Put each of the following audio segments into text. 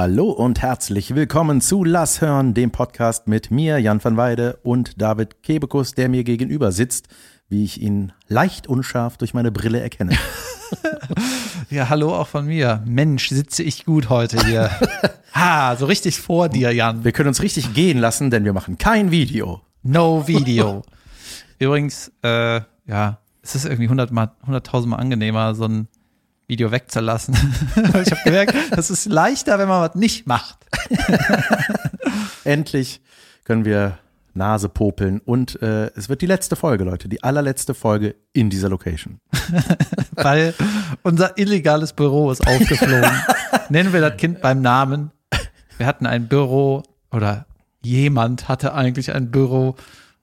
Hallo und herzlich willkommen zu Lass hören, dem Podcast mit mir, Jan van Weide und David Kebekus, der mir gegenüber sitzt, wie ich ihn leicht unscharf durch meine Brille erkenne. Ja, hallo auch von mir. Mensch, sitze ich gut heute hier. ha, so richtig vor dir, Jan. Wir können uns richtig gehen lassen, denn wir machen kein Video. No Video. Übrigens, äh, ja, es ist irgendwie 100 mal, 100.000 Mal angenehmer, so ein Video wegzulassen. ich habe gemerkt, das ist leichter, wenn man was nicht macht. Endlich können wir Nase popeln und äh, es wird die letzte Folge, Leute, die allerletzte Folge in dieser Location. Weil unser illegales Büro ist aufgeflogen. Nennen wir das Kind beim Namen. Wir hatten ein Büro oder jemand hatte eigentlich ein Büro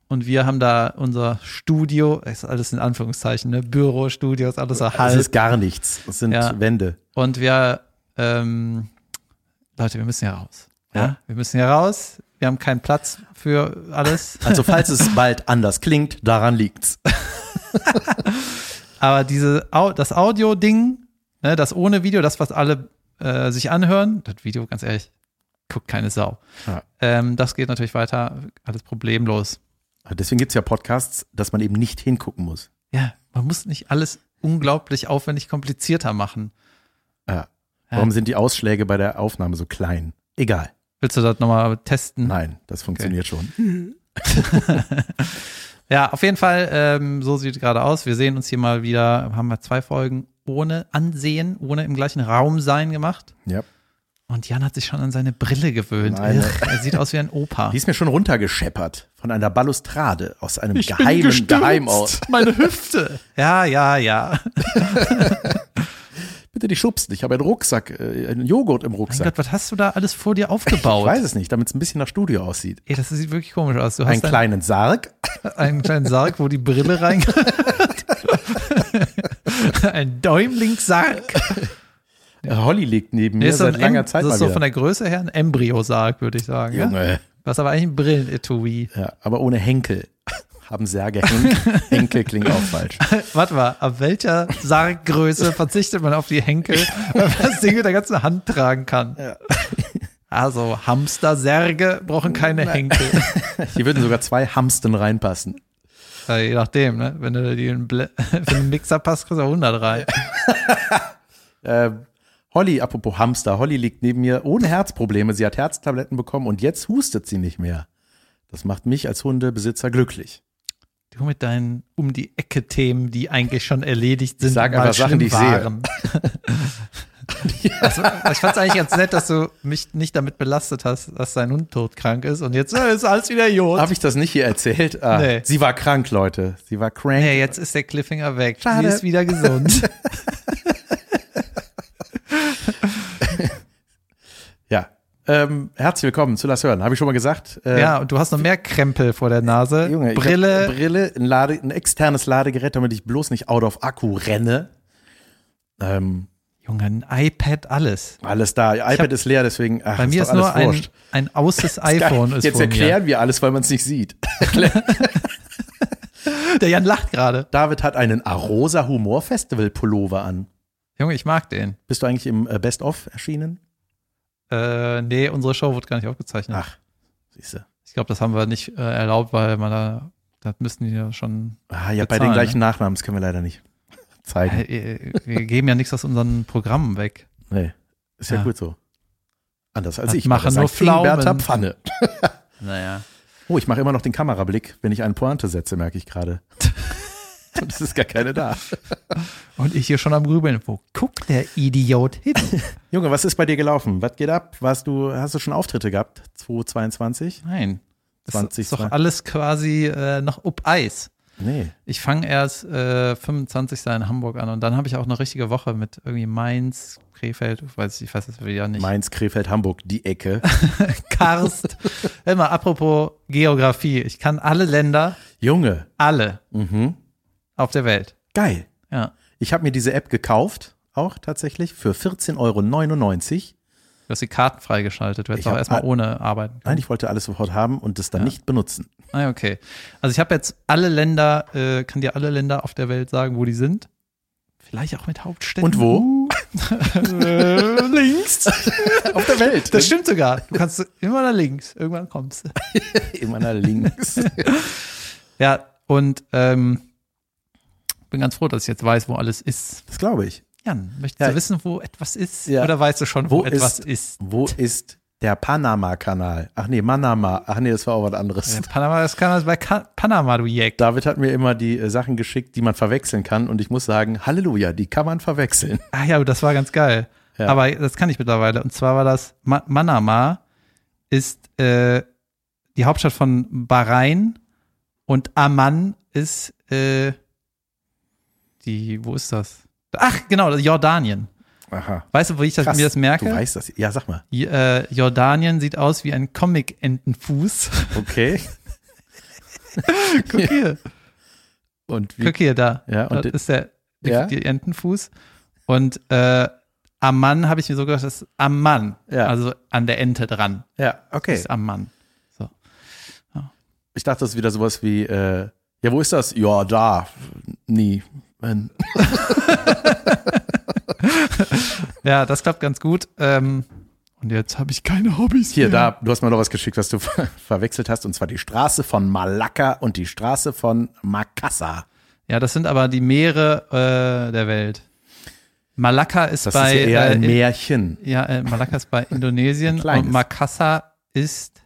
und wir haben da unser Studio, ist alles in Anführungszeichen, ne? Büro, Studio, ist alles Es halb. ist gar nichts. Es sind Ja. Wände. Und wir, ähm, Leute, wir müssen hier raus. Ja? Ja. Wir müssen hier raus. Wir haben keinen Platz für alles. Also falls es bald anders klingt, daran liegt's. Aber diese, das Audio-Ding, ne, das ohne Video, das, was alle äh, sich anhören, das Video, ganz ehrlich, guckt keine Sau. Ja. Ähm, das geht natürlich weiter, alles problemlos. Deswegen gibt's ja Podcasts, dass man eben nicht hingucken muss. Ja, man muss nicht alles unglaublich aufwendig komplizierter machen. Ja. Warum sind die Ausschläge bei der Aufnahme so klein? Egal. Willst du das nochmal testen? Nein, das funktioniert schon. Ja, auf jeden Fall, ähm, so sieht es gerade aus. Wir sehen uns hier mal wieder, haben wir zwei Folgen ohne Ansehen, ohne im gleichen Raum sein gemacht. Ja. Und Jan hat sich schon an seine Brille gewöhnt. Meine- er sieht aus wie ein Opa. Die ist mir schon runtergescheppert von einer Balustrade aus einem geheimen Geheimort. Meine Hüfte. Ja, ja, ja. Bitte die schubsen. Ich habe einen Rucksack, äh, einen Joghurt im Mein Rucksack. Gott, was hast du da alles vor dir ich aufgebaut? weiß es nicht, damit es ein bisschen nach Studio aussieht. Ey, das sieht wirklich komisch aus. Du Einen hast kleinen Sarg. einen, einen kleinen Sarg, wo die Brille reingehört. ein Däumlingssarg. Holly liegt neben Nee, mir seit langer Em- Zeit Das ist so wieder. von der Größe her ein Embryo-Sarg, würde ich sagen. Ja? Junge. Was aber eigentlich ein Brillenetui. Ja, aber ohne Henkel. Haben Särge Henkel. Henkel klingt auch falsch. Warte mal, ab welcher Sarggröße verzichtet man auf die Henkel, weil man das Ding mit der ganzen Hand tragen kann? Also Hamster-Särge brauchen keine Henkel. Hier würden sogar zwei Hamsten reinpassen. Ja, je nachdem, ne? Wenn du die in Ble für einen Mixer passt, kriegst du 103. Äh, Holly, apropos Hamster, Holly liegt neben mir ohne Herzprobleme. Sie hat Herztabletten bekommen und jetzt hustet sie nicht mehr. Das macht mich als Hundebesitzer glücklich. Du mit deinen um die Ecke Themen, die eigentlich schon erledigt sind. Ich sag einfach Sachen, die ich sehe. waren. also, ich fand es eigentlich ganz nett, dass du mich nicht damit belastet hast, dass dein Hund todkrank ist und jetzt äh, ist alles wieder Jod. Habe ich das nicht hier erzählt? Ah, Nee. Sie war krank, Leute. Sie war crank. Nee, jetzt ist der Cliffhanger weg. Schade. Sie ist wieder gesund. Ja. Ähm, herzlich willkommen zu Lass hören. Habe ich schon mal gesagt. Äh, ja, und du hast noch mehr Krempel vor der Nase. Junge, Brille. Brille, ein, Lade, ein externes Ladegerät, damit ich bloß nicht out of Akku renne. Ähm, Junge, ein iPad, alles. alles da. iPad hab- ist leer, deswegen. Ach, Bei mir doch ist nur ein, ein außes iPhone ist Jetzt erklären wir alles, weil man es nicht sieht. mir. Der Jan lacht gerade. David hat einen Arosa Humor Festival Pullover an. Junge, ich mag den. Bist du eigentlich im äh, Best of erschienen? Äh, nee, unsere Show wird gar nicht aufgezeichnet. Ach, siehste. Ich glaube, das haben wir nicht äh, erlaubt, weil man da, das müssten die ja schon. Ah, ja, bei Bezahlen, den gleichen Nachnamen, das können wir leider nicht zeigen. Äh, wir geben ja nichts aus unseren Programmen weg. Nee, ist ja, Ja. gut so. Anders als Das ich. machen Das nur Pflaumen. Pfanne. Naja. Oh, ich mache immer noch den Kamerablick, wenn ich einen Pointe setze, merke ich gerade. Und es ist gar keine da. Und ich hier schon am Grübeln. Wo guckt der Idiot hin? Junge, was ist bei dir gelaufen? Was geht ab? Warst du, hast du schon Auftritte gehabt? 2022? Nein. Das 20, ist doch alles quasi äh, noch up Eis. Nee. Ich fange erst äh, 25. in Hamburg an und dann habe ich auch eine richtige Woche mit irgendwie Mainz, Krefeld, ich weiß, ich weiß das wieder nicht. Mainz, Krefeld, Hamburg, die Ecke. Karst. Mal, apropos Geografie. Ich kann alle Länder, Junge. alle Mhm. Auf der Welt. Geil. Ja. Ich habe mir diese App gekauft, auch tatsächlich, für 14,99 Euro. Du hast die Karten freigeschaltet. Du hättest Ich auch erstmal ohne arbeiten können. Nein, ich wollte alles sofort haben und das dann Ja. nicht benutzen. Ah, okay. Also ich habe jetzt alle Länder, äh, kann dir alle Länder auf der Welt sagen, wo die sind. Vielleicht auch mit Hauptstädten. Und wo? Äh, links. Auf der Welt. Das stimmt sogar. Du kannst immer nach links. Irgendwann kommst du. Immer nach links. Ja, und ähm, bin ganz froh, dass ich jetzt weiß, wo alles ist. Das glaube ich. Jan, möchtest Ja. du wissen, wo etwas ist? Ja. Oder weißt du schon, wo, Wo etwas ist- ist? Wo ist der Panama-Kanal? Ach nee, Manama. Ach nee, das war auch was anderes. Ja, Panama, das kann das bei Ka Panama, du Jack. David hat mir immer die äh, Sachen geschickt, die man verwechseln kann. Und ich muss sagen, Halleluja, die kann man verwechseln. Ah ja, das war ganz geil. Ja. Aber das kann ich mittlerweile. Und zwar war das Ma Manama ist äh, die Hauptstadt von Bahrain und Amman ist äh, die, wo ist das? Ach, genau, Jordanien. Aha. Weißt du, wo ich das, Krass, mir das merke? Du weißt das. Ja, sag mal. J- äh, Jordanien sieht aus wie ein Comic-Entenfuß. Okay. Guck hier. Und wie? Guck hier, da. Ja, und ist der Ja? Entenfuß. Und äh, Amman habe ich mir so gedacht, das ist Amman. Ja. Also an der Ente dran. Ja, okay. Das ist Amman. So. Ich dachte, das ist wieder sowas wie, äh, ja, wo ist das? Ja, da. Nie. Ähm, Ja, das klappt ganz gut. Ähm, und jetzt habe ich keine Hobbys Hier, mehr. da, du hast mir noch was geschickt, was du ver verwechselt hast, und zwar die Straße von Malakka und die Straße von Makassar. Ja, das sind aber die Meere äh, der Welt. Malakka ist Das bei ist ja eher ein äh, Märchen. Ja, äh, Malakka ist bei Indonesien Ein und Makassar ist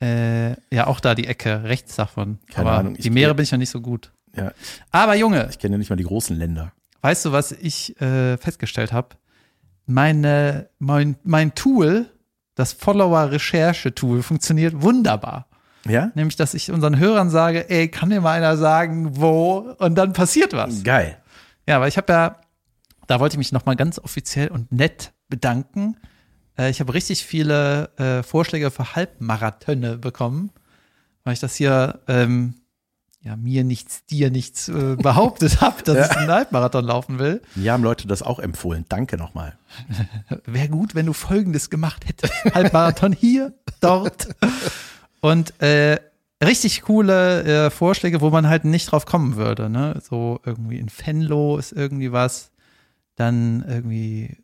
äh, ja auch da die Ecke rechts davon. Keine Aber Ahnung, die Meere bin ich noch nicht so gut. Ja, Aber Junge, ich kenne ja nicht mal die großen Länder. weißt du, was ich äh, festgestellt habe? Meine, mein, mein Tool, das Follower-Recherche-Tool, funktioniert wunderbar. Ja? Nämlich, dass ich unseren Hörern sage, ey, kann dir mal einer sagen, wo? Und dann passiert was. Geil. Ja, weil ich habe ja, da wollte ich mich nochmal ganz offiziell und nett bedanken. Äh, ich habe richtig viele äh, Vorschläge für Halbmarathöne bekommen, weil ich das hier ähm, ja mir nichts, dir nichts äh, behauptet habe, dass ich einen Halbmarathon laufen will. Mir haben Leute das auch empfohlen. Danke nochmal. Wäre gut, wenn du Folgendes gemacht hättest. Halbmarathon hier, dort. Und äh, richtig coole äh, Vorschläge, wo man halt nicht drauf kommen würde. Ne? So irgendwie in Venlo ist irgendwie was. Dann irgendwie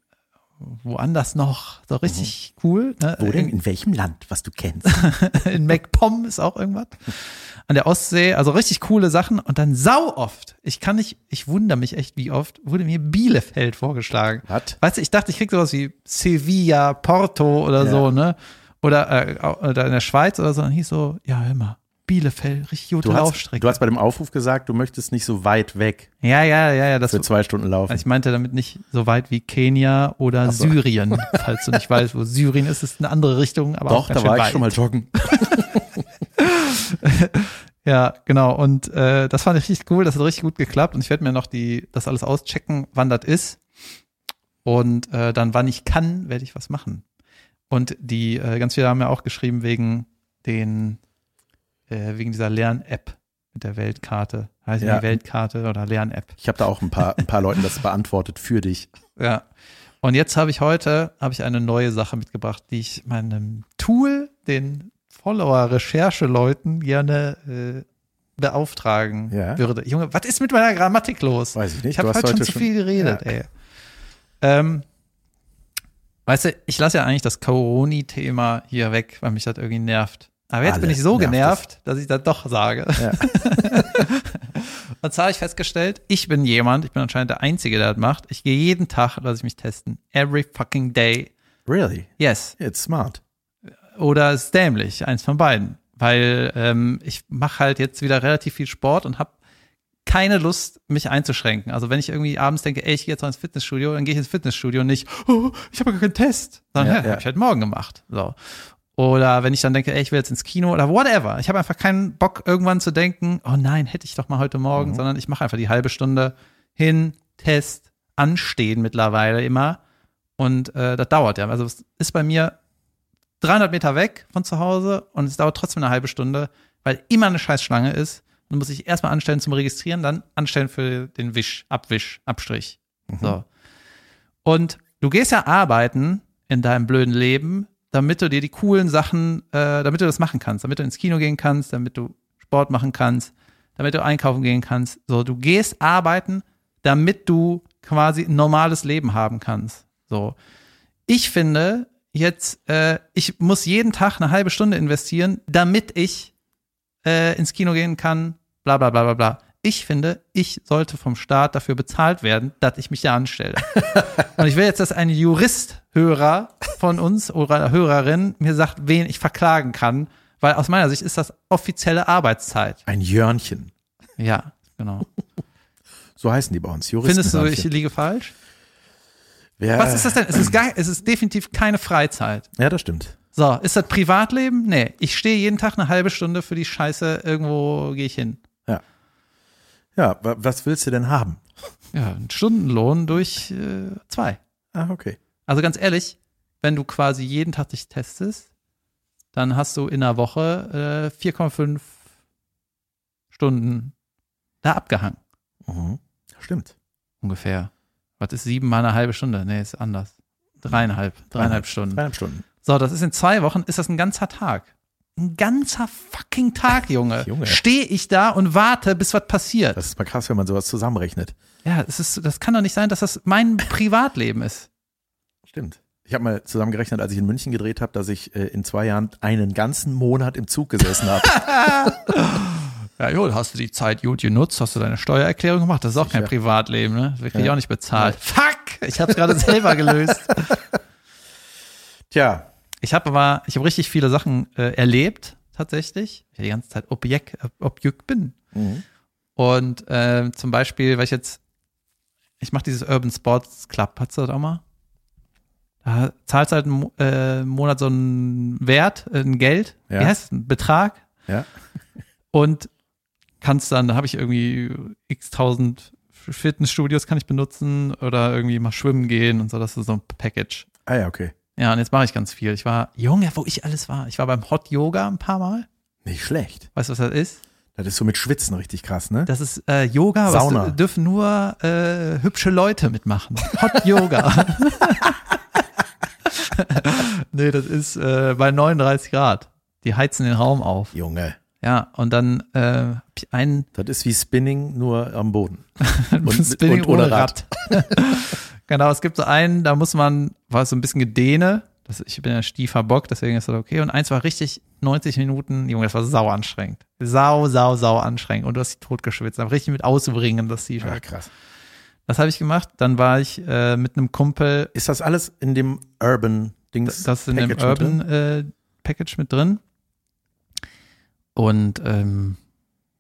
woanders noch. So richtig cool. Ne? Wo denn? In welchem Land, was du kennst? In MacPom ist auch irgendwas. An der Ostsee, also richtig coole Sachen. Und dann sau oft, ich kann nicht, ich wundere mich echt, wie oft, wurde mir Bielefeld vorgeschlagen. Was? Weißt du, ich dachte, ich krieg sowas wie Sevilla, Porto oder Ja. so, ne? Oder, äh, oder in der Schweiz oder so. Dann hieß so, ja, hör mal, Bielefeld, richtig gute Du hast, Laufstrecke. du hast bei dem Aufruf gesagt, du möchtest nicht so weit weg ja, ja, ja, ja, das für zwei Stunden laufen. also ich meinte damit nicht so weit wie Kenia oder so. Syrien. Falls du nicht weißt, wo Syrien ist, ist eine andere Richtung, aber auch Doch, ganz da war ich weit. schon mal joggen. Ja, genau. Und äh, das fand ich richtig cool. Das hat richtig gut geklappt. Und ich werde mir noch die, das alles auschecken, wann das ist. Und äh, dann, wann ich kann, werde ich was machen. Und die, äh, ganz viele haben ja auch geschrieben wegen den, äh, wegen dieser Lern-App mit der Weltkarte. Heißt Ja. die Weltkarte oder Lern-App. Ich habe da auch ein paar, ein paar Leuten das beantwortet für dich. Ja. Und jetzt habe ich heute habe ich eine neue Sache mitgebracht, die ich meinem Tool, den Follower-Recherche-Leuten gerne äh, beauftragen Ja. würde. Junge, was ist mit meiner Grammatik los? Weiß ich nicht. Ich habe hast heute schon heute zu viel geredet, Ja. ey. Ähm, weißt du, ich lasse ja eigentlich das Coroni-Thema hier weg, weil mich das irgendwie nervt. Aber jetzt Alle bin ich so nervt genervt, dass ich das doch sage. Ja. Und zwar habe ich festgestellt, ich bin jemand, ich bin anscheinend der Einzige, der das macht. Ich gehe jeden Tag, lasse ich mich testen. Every fucking day. Really? Yes. It's smart. Oder ist dämlich, eins von beiden. Weil ähm, ich mache halt jetzt wieder relativ viel Sport und habe keine Lust, mich einzuschränken. Also wenn ich irgendwie abends denke, ey, ich gehe jetzt mal ins Fitnessstudio, dann gehe ich ins Fitnessstudio und nicht, oh, ich habe gar keinen Test. Sondern, Ja, ja, ja. habe ich heute Morgen gemacht. So. Oder wenn ich dann denke, ey, ich will jetzt ins Kino oder whatever. Ich habe einfach keinen Bock, irgendwann zu denken, oh nein, hätte ich doch mal heute Morgen, Mhm. sondern ich mache einfach die halbe Stunde hin, Test, anstehen mittlerweile immer. Und äh, das dauert ja. Also es ist bei mir 300 Meter weg von zu Hause und es dauert trotzdem eine halbe Stunde, weil immer eine Scheißschlange ist. Dann muss ich erstmal anstellen zum Registrieren, dann anstellen für den Wisch, Abwisch, Abstrich. So. Und du gehst ja arbeiten in deinem blöden Leben, damit du dir die coolen Sachen, äh, damit du das machen kannst, damit du ins Kino gehen kannst, damit du Sport machen kannst, damit du einkaufen gehen kannst. So, du gehst arbeiten, damit du quasi ein normales Leben haben kannst. So. Ich finde jetzt, äh, ich muss jeden Tag eine halbe Stunde investieren, damit ich äh, ins Kino gehen kann, bla bla bla bla bla. Ich finde, ich sollte vom Staat dafür bezahlt werden, dass ich mich da anstelle. Und ich will jetzt, dass ein Jurist-Hörer von uns oder Hörerin mir sagt, wen ich verklagen kann, weil aus meiner Sicht ist das offizielle Arbeitszeit. Ein Jörnchen. Ja, genau. So heißen die bei uns. Juristen Findest du, ich liege falsch? Wer, Was ist das denn? Es ist, gar, es ist definitiv keine Freizeit. Ja, das stimmt. So, ist das Privatleben? Nee, ich stehe jeden Tag eine halbe Stunde für die Scheiße, irgendwo gehe ich hin. Ja. Ja, wa- was willst du denn haben? Ja, ein Stundenlohn durch äh, zwei. Ah, okay. Also ganz ehrlich, wenn du quasi jeden Tag dich testest, dann hast du in einer Woche äh, 4,5 Stunden da abgehangen. Mhm. Stimmt. Ungefähr. Was ist sieben mal eine halbe Stunde? Nee, ist anders. Dreieinhalb, dreieinhalb Stunden. Dreieinhalb Stunden. So, das ist in zwei Wochen, ist das ein ganzer Tag. Ein ganzer fucking Tag, Junge. Junge. Stehe ich da und warte, bis was passiert. Das ist mal krass, wenn man sowas zusammenrechnet. ja, das ist, das kann doch nicht sein, dass das mein Privatleben ist. Stimmt. Ich habe mal zusammengerechnet, als ich in München gedreht habe, dass ich äh, in zwei Jahren einen ganzen Monat im Zug gesessen habe. Ja, jo, hast du die Zeit gut genutzt, hast du deine Steuererklärung gemacht, das ist auch kein. Privatleben, ne? Das krieg ich Ja. auch nicht bezahlt. Fuck! Ich hab's gerade selber gelöst. Tja, Ich habe aber, ich habe richtig viele Sachen äh, erlebt, tatsächlich. Ich die ganze Zeit Objekt, äh, Objekt bin. Mhm. Und äh, zum Beispiel, weil ich jetzt, ich mache dieses Urban Sports Club, hast du das auch mal? Da zahlst du halt einen äh, Monat so einen Wert, äh, ein Geld, Ja. wie heißt es, ein Betrag ja. und kannst dann, da habe ich irgendwie x tausend Fitnessstudios kann ich benutzen oder irgendwie mal schwimmen gehen und so, das ist so ein Package. Ah ja, okay. Ja, und jetzt mache ich ganz viel. Ich war, Junge, wo ich alles war. Ich war beim Hot Yoga ein paar Mal. Nicht schlecht. Weißt du, was das ist? Das ist so mit Schwitzen richtig krass, ne? Das ist äh, Yoga, Sauna. was dürfen nur äh, hübsche Leute mitmachen. Hot Yoga. nee, das ist äh, bei 39 Grad. Die heizen den Raum auf. Junge. Ja, und dann äh, hab ich einen Das ist wie Spinning, nur am Boden. Spinning und ohne ohne Rad. Genau, es gibt so einen, da muss man, war so ein bisschen Gedehne. Das, ich bin ja stiefer Bock, deswegen ist das okay. Und eins war richtig 90 Minuten, Junge, das war sau anstrengend. Sau, sau, sau anstrengend. Und du hast dich totgeschwitzt. Aber richtig mit ausbringen, das Ja, T-Shirt. krass. Das habe ich gemacht. Dann war ich äh, mit einem Kumpel, Ist das alles in dem Urban Dings? das ist in dem Package mit drin? Urban äh, Package mit drin. Und ähm,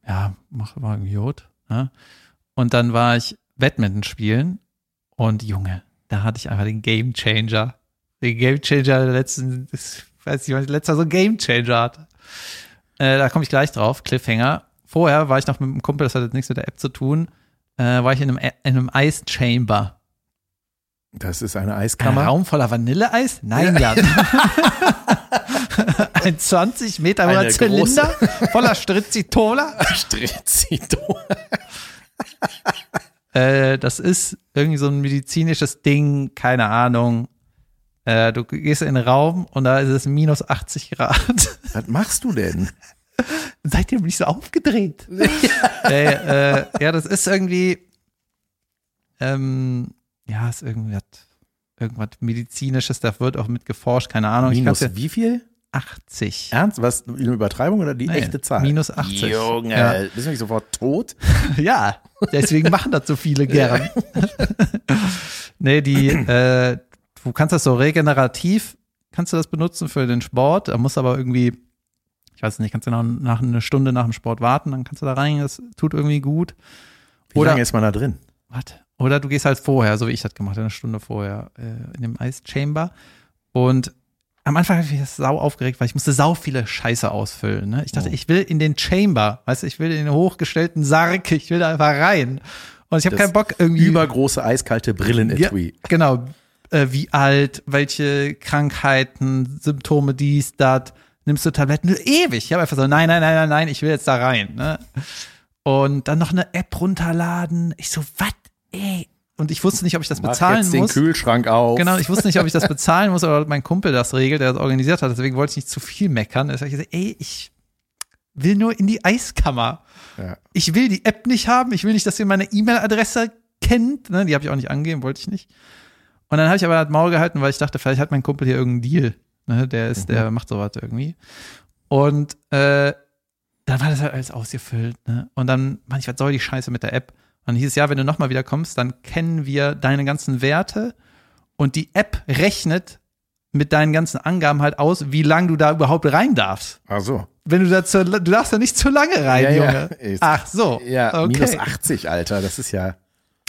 ja, mach war irgendwie gut. Ne? Und dann war ich Badminton spielen und Junge, da hatte ich einfach den Game Changer. Den Game Changer der letzten, ich weiß nicht, letzter so Game Changer hatte. Äh, da komme ich gleich drauf, Cliffhanger. Vorher war ich noch mit einem Kumpel, das hat jetzt nichts mit der App zu tun, äh, war ich in einem, in einem Ice Chamber. Das ist eine Ein Eiskammer. Raum voller Vanilleeis? Nein, Jan. Ein 20 Meter hoher Zylinder voller Strezitola. Strezito. Äh, das ist irgendwie so ein medizinisches Ding, keine Ahnung. Äh, du gehst in den Raum und da ist es minus 80 Grad. Was machst du denn? Seitdem bin ich so aufgedreht. Ey, äh, ja, das ist irgendwie, ähm, ja, ist irgendwas, irgendwas medizinisches, da wird auch mit geforscht, keine Ahnung. Minus wie viel? Ja 80. Ernst? Was? Eine Übertreibung oder die Nee, echte Zahl? minus 80. Junge, Ja. bist du nicht sofort tot? Ja, deswegen machen das so viele gern. nee, die, äh, du kannst das so regenerativ, kannst du das benutzen für den Sport. Da musst aber irgendwie, ich weiß nicht, kannst du nach, nach einer Stunde nach dem Sport warten, dann kannst du da rein, das tut irgendwie gut. Wie Oder- lange ist man da drin? Warte. Oder du gehst halt vorher, so wie ich das gemacht habe, eine Stunde vorher äh, in dem Ice Chamber. Und am Anfang habe ich mich sau aufgeregt, weil ich musste sau viele Scheiße ausfüllen. Ne? Ich dachte, Oh. ich will in den Chamber, weißt du, ich will in den hochgestellten Sarg, ich will da einfach rein. Und ich habe keinen Bock irgendwie. Übergroße eiskalte Brillenetui. Ja, genau. Äh, wie alt, welche Krankheiten, Symptome, dies, das. Nimmst du Tabletten? Ewig. Ich habe einfach so, nein, nein, nein, nein, nein, ich will jetzt da rein. Ne? Und dann noch eine App runterladen. Ich so, was, ey? Und ich wusste nicht, ob ich das Mach bezahlen jetzt den muss. Kühlschrank auf. Genau, ich wusste nicht, ob ich das bezahlen muss oder mein Kumpel das regelt, der das organisiert hat. Deswegen wollte ich nicht zu viel meckern. Deswegen habe ich gesagt, ey, ich will nur in die Eiskammer. Ja. Ich will die App nicht haben. Ich will nicht, dass ihr meine E-Mail-Adresse kennt. ne? die habe ich auch nicht angegeben, wollte ich nicht. Und dann habe ich aber das Maul gehalten, weil ich dachte, vielleicht hat mein Kumpel hier irgendeinen Deal. Ne? Der ist, der macht sowas irgendwie. Und äh, dann war das halt alles ausgefüllt. Ne? Und dann, was soll die Scheiße mit der App? Und dann hieß es, ja, wenn du nochmal wieder kommst, dann kennen wir deine ganzen Werte und die App rechnet mit deinen ganzen Angaben halt aus, wie lange du da überhaupt rein darfst. Ach so. Wenn du da zu, du darfst da nicht zu lange rein, Ja, ja. Junge. Ist- Ach so. Ja, okay. minus 80, Alter. Das ist ja.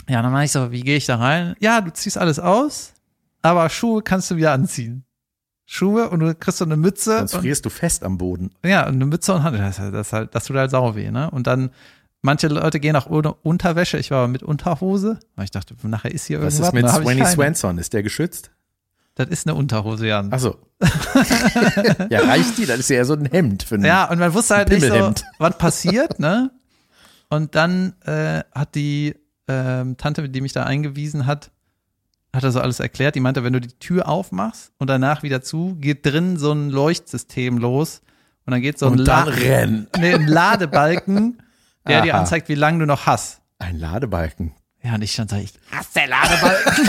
Ja, dann meine ich so, wie gehe ich da rein? Ja, du ziehst alles aus, aber Schuhe kannst du wieder anziehen. Schuhe und du kriegst so eine Mütze. Sonst und, frierst du fest am Boden. ja, und eine Mütze und Hand. Das, das, halt, das tut halt sauer weh, ne? Und dann, manche Leute gehen auch ohne Unterwäsche. Ich war aber mit Unterhose, weil ich dachte, nachher ist hier Was irgendwas. ist mit Swanny. Swanson? Ist der geschützt? Das ist eine Unterhose, Jan. Ach so. ja, reicht die? Das ist ja eher so ein Hemd für einen. Ja, und man wusste halt nicht so, was passiert, ne? Und dann äh, hat die ähm, Tante, die mich da eingewiesen hat, hat er so alles erklärt. Die meinte, wenn du die Tür aufmachst und danach wieder zu, geht drin so ein Leuchtsystem los und dann geht so ein, La- nee, ein Ladebalken, der dir Aha. anzeigt, wie lange du noch hast. Ein Ladebalken. Ja, und ich stand so, ich hasse Ladebalken.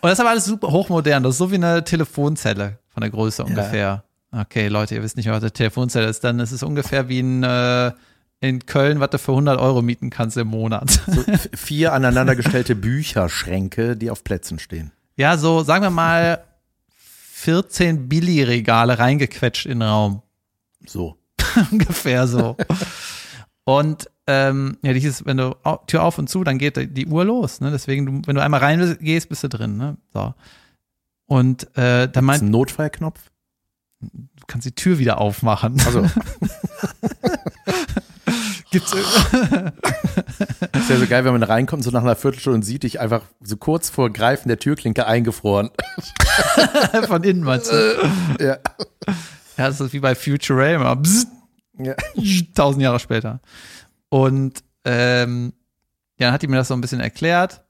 und das ist aber alles super hochmodern. Das ist so wie eine Telefonzelle von der Größe ungefähr. Okay, Leute, ihr wisst nicht was eine Telefonzelle ist. Dann ist es ungefähr wie ein, äh, in Köln, was du für 100 Euro mieten kannst im Monat. So vier aneinandergestellte Bücherschränke, die auf Plätzen stehen. ja, so, sagen wir mal, 14 Billy-Regale reingequetscht in den Raum. So. ungefähr so. Und ähm, ja, dieses, wenn du Tür auf und zu, dann geht die Uhr los. Ne? Deswegen, du, wenn du einmal reingehst, bist du drin. Ne? So. Und äh, dann meint, ein Notfallknopf? du kannst die Tür wieder aufmachen. Also, Gibt's ist ja so geil, wenn man reinkommt, so nach einer Viertelstunde und sieht dich einfach so kurz vor Greifen der Türklinke eingefroren. von innen meinst du? Ja. Ja, das ist wie bei Futurama. Bzzzt, ja. tausend Jahre später. Und ähm, ja, dann hat die mir das so ein bisschen erklärt.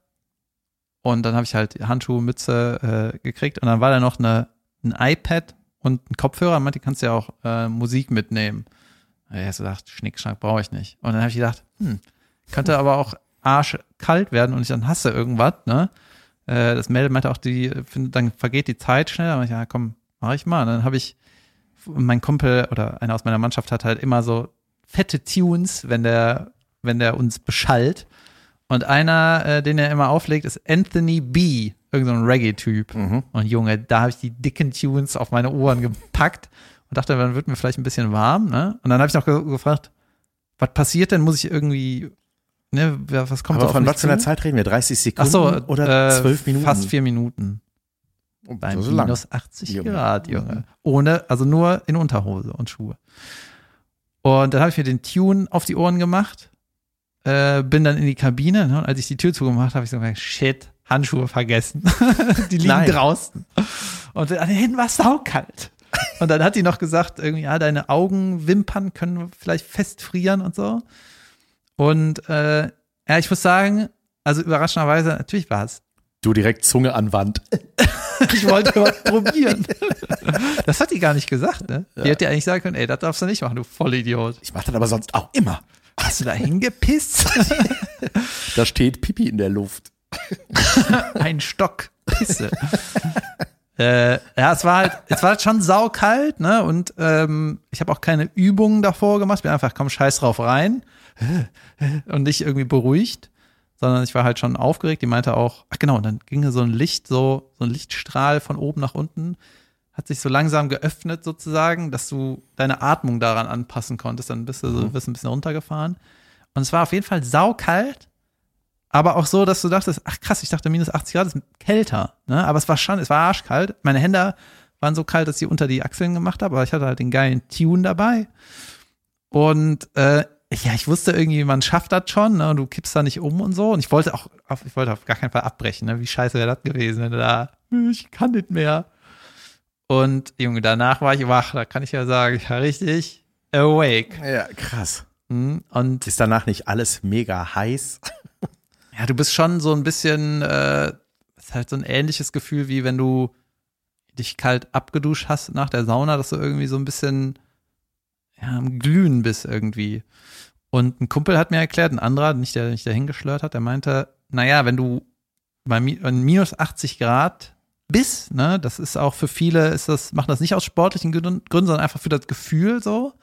Und dann habe ich halt Handschuhe, Mütze äh, gekriegt. Und dann war da noch eine, ein iPad und ein Kopfhörer. Man, die kannst ja auch äh, Musik mitnehmen. Hab ich so gedacht, Schnickschnack brauche ich nicht. Und dann habe ich gedacht, hm, könnte aber auch arschkalt werden und ich dann hasse irgendwas, ne? Äh, das Mädel meinte auch, die, find- dann vergeht die Zeit schnell. Aber ich, ja, komm, mach ich mal. Und dann habe ich, mein Kumpel oder einer aus meiner Mannschaft hat halt immer so fette Tunes, wenn der, wenn der uns beschallt. Und einer, äh, den er immer auflegt, ist Anthony B., irgendein so Reggae-Typ. Und Junge, da habe ich die dicken Tunes auf meine Ohren gepackt und dachte, dann wird mir vielleicht ein bisschen warm. Ne? Und dann habe ich noch ge gefragt, was passiert denn? Muss ich irgendwie, ne, was kommt Aber auf von was für einer? Zeit reden wir? 30 Ach Sekunden so, oder äh, 12 Minuten? Fast vier Minuten. Oh, Bei lang. minus 80 Junge. Grad, Junge. Ohne, also nur in Unterhose und Schuhe. Und dann habe ich mir den Tune auf die Ohren gemacht, äh, bin dann in die Kabine ne, und als ich die Tür zugemacht habe, habe ich so gedacht, shit, Handschuhe vergessen. die liegen Nein. draußen. Und an hinten war es saukalt. Und dann hat die noch gesagt, irgendwie, ja, deine Augenwimpern können vielleicht festfrieren und so. Und äh, ja, ich muss sagen, also überraschenderweise, natürlich war es Du direkt Zunge an Wand. ich wollte was probieren. Das hat die gar nicht gesagt, ne? Die hätte ja eigentlich sagen können, ey, das darfst du nicht machen, du Vollidiot. Ich mache das aber sonst auch immer. Hast du da hingepisst? Da steht Pipi in der Luft. Ein Stock Pisse. äh, ja, es war halt, es war halt schon saukalt, ne? Und ähm, ich habe auch keine Übungen davor gemacht. Bin einfach, komm, scheiß drauf rein. Und nicht irgendwie beruhigt. Sondern ich war halt schon aufgeregt. Die meinte auch, ach genau, und dann ging so ein Licht, so, so ein Lichtstrahl von oben nach unten, hat sich so langsam geöffnet sozusagen, dass du deine Atmung daran anpassen konntest. Dann bist du so, bist ein bisschen runtergefahren. Und es war auf jeden Fall saukalt, aber auch so, dass du dachtest, ach krass, ich dachte minus 80 Grad ist kälter, ne? Aber es war schon, es war arschkalt. Meine Hände waren so kalt, dass ich sie unter die Achseln gemacht habe, aber ich hatte halt den geilen Tune dabei. Und äh, ja, ich wusste irgendwie, man schafft das schon, ne? Du kippst da nicht um und so. Und ich wollte auch, auf, ich wollte auf gar keinen Fall abbrechen, ne? Wie scheiße wäre das gewesen, wenn du da, ich kann nicht mehr. Und Junge, danach war ich wach, da kann ich ja sagen, ich war richtig awake. Ja, krass. Mhm. Und Ist danach nicht alles mega heiß? Ja, du bist schon so ein bisschen, äh, ist halt so ein ähnliches Gefühl, wie wenn du dich kalt abgeduscht hast nach der Sauna, dass du irgendwie so ein bisschen ja, am Glühen bist irgendwie. Und ein Kumpel hat mir erklärt, ein anderer, nicht der, der mich dahin geschlört hat, der meinte, naja, wenn du bei mi- bei minus 80 Grad bist, ne, das ist auch für viele, ist das, machen das nicht aus sportlichen Gründen, sondern einfach für das Gefühl so,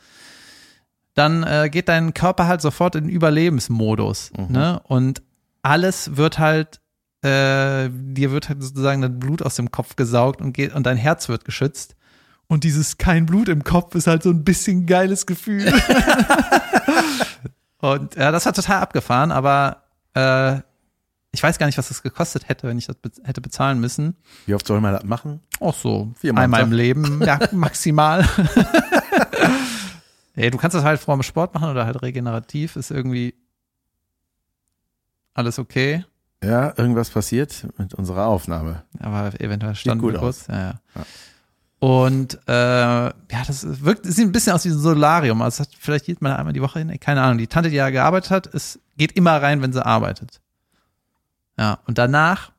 dann äh, geht dein Körper halt sofort in Überlebensmodus, ne, und alles wird halt, äh, dir wird halt sozusagen das Blut aus dem Kopf gesaugt und geht, und dein Herz wird geschützt. Und dieses kein Blut im Kopf ist halt so ein bisschen geiles Gefühl. und ja, das hat total abgefahren, aber äh, ich weiß gar nicht, was das gekostet hätte, wenn ich das be hätte bezahlen müssen. Wie oft soll man das machen? Auch so Viermal einmal im. Leben, ja, maximal. Ey, du kannst das halt vor dem Sport machen oder halt regenerativ, ist irgendwie alles okay, Ja, irgendwas passiert mit unserer Aufnahme. aber eventuell standen gut wir kurz. Ja, ja. Und äh, ja, das wirkt, es sieht ein bisschen aus wie ein Solarium. Also hat vielleicht geht man einmal die Woche hin, keine Ahnung. Die Tante, die ja gearbeitet hat, es geht immer rein, wenn sie arbeitet. Ja, und danach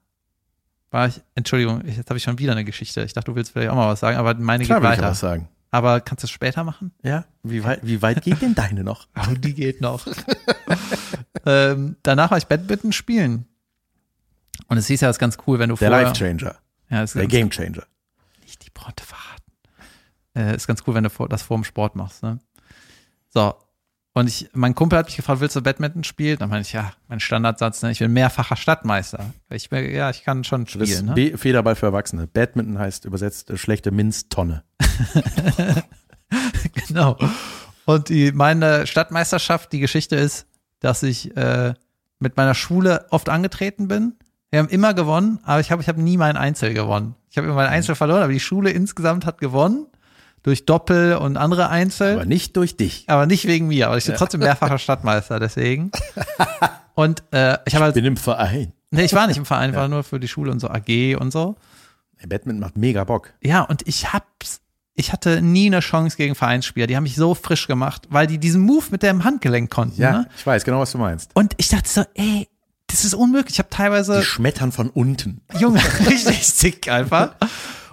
war ich, Entschuldigung, jetzt habe ich schon wieder eine Geschichte. Ich dachte, du willst vielleicht auch mal was sagen, aber meine Klar geht will ich weiter. was sagen. Aber kannst du es später machen? Ja, wie weit, wie weit geht denn deine noch? Oh, die geht noch. ähm, danach war ich Badminton spielen. Und es hieß ja, es ist ganz cool, wenn du Der vorher, Life Changer, ja, es ist der Game Changer. Die Brote verraten. Äh, ist ganz cool, wenn du das vor dem Sport machst. Ne? So. Und ich, mein Kumpel hat mich gefragt, willst du Badminton spielen? Dann meinte ich, ja, mein Standardsatz, ne? ich bin mehrfacher Stadtmeister. Ich bin, ja, ich kann schon Das spielen. Ne? B- Federball für Erwachsene. Badminton heißt übersetzt äh, schlechte Minztonne. Genau. Und die, meine Stadtmeisterschaft, die Geschichte ist, dass ich äh, mit meiner Schule oft angetreten bin. Wir haben immer gewonnen, aber ich habe ich hab nie mein Einzel gewonnen. Ich habe immer mein Einzel verloren, aber die Schule insgesamt hat gewonnen. Durch Doppel und andere Einzel. Aber nicht durch dich. Aber nicht wegen mir, aber ich bin trotzdem mehrfacher Stadtmeister, deswegen. Und äh, ich habe halt, Bin im Verein. nee, ich war nicht im Verein, war nur für die Schule und so AG und so. Badminton macht mega Bock. Ja, und ich hab's, ich hatte nie eine Chance gegen Vereinsspieler. Die haben mich so frisch gemacht, weil die diesen Move mit dem Handgelenk konnten. Ja, Ne? ich weiß genau, was du meinst. Und ich dachte so, ey, das ist unmöglich. Ich habe teilweise, Die schmettern von unten. Junge, richtig sick einfach.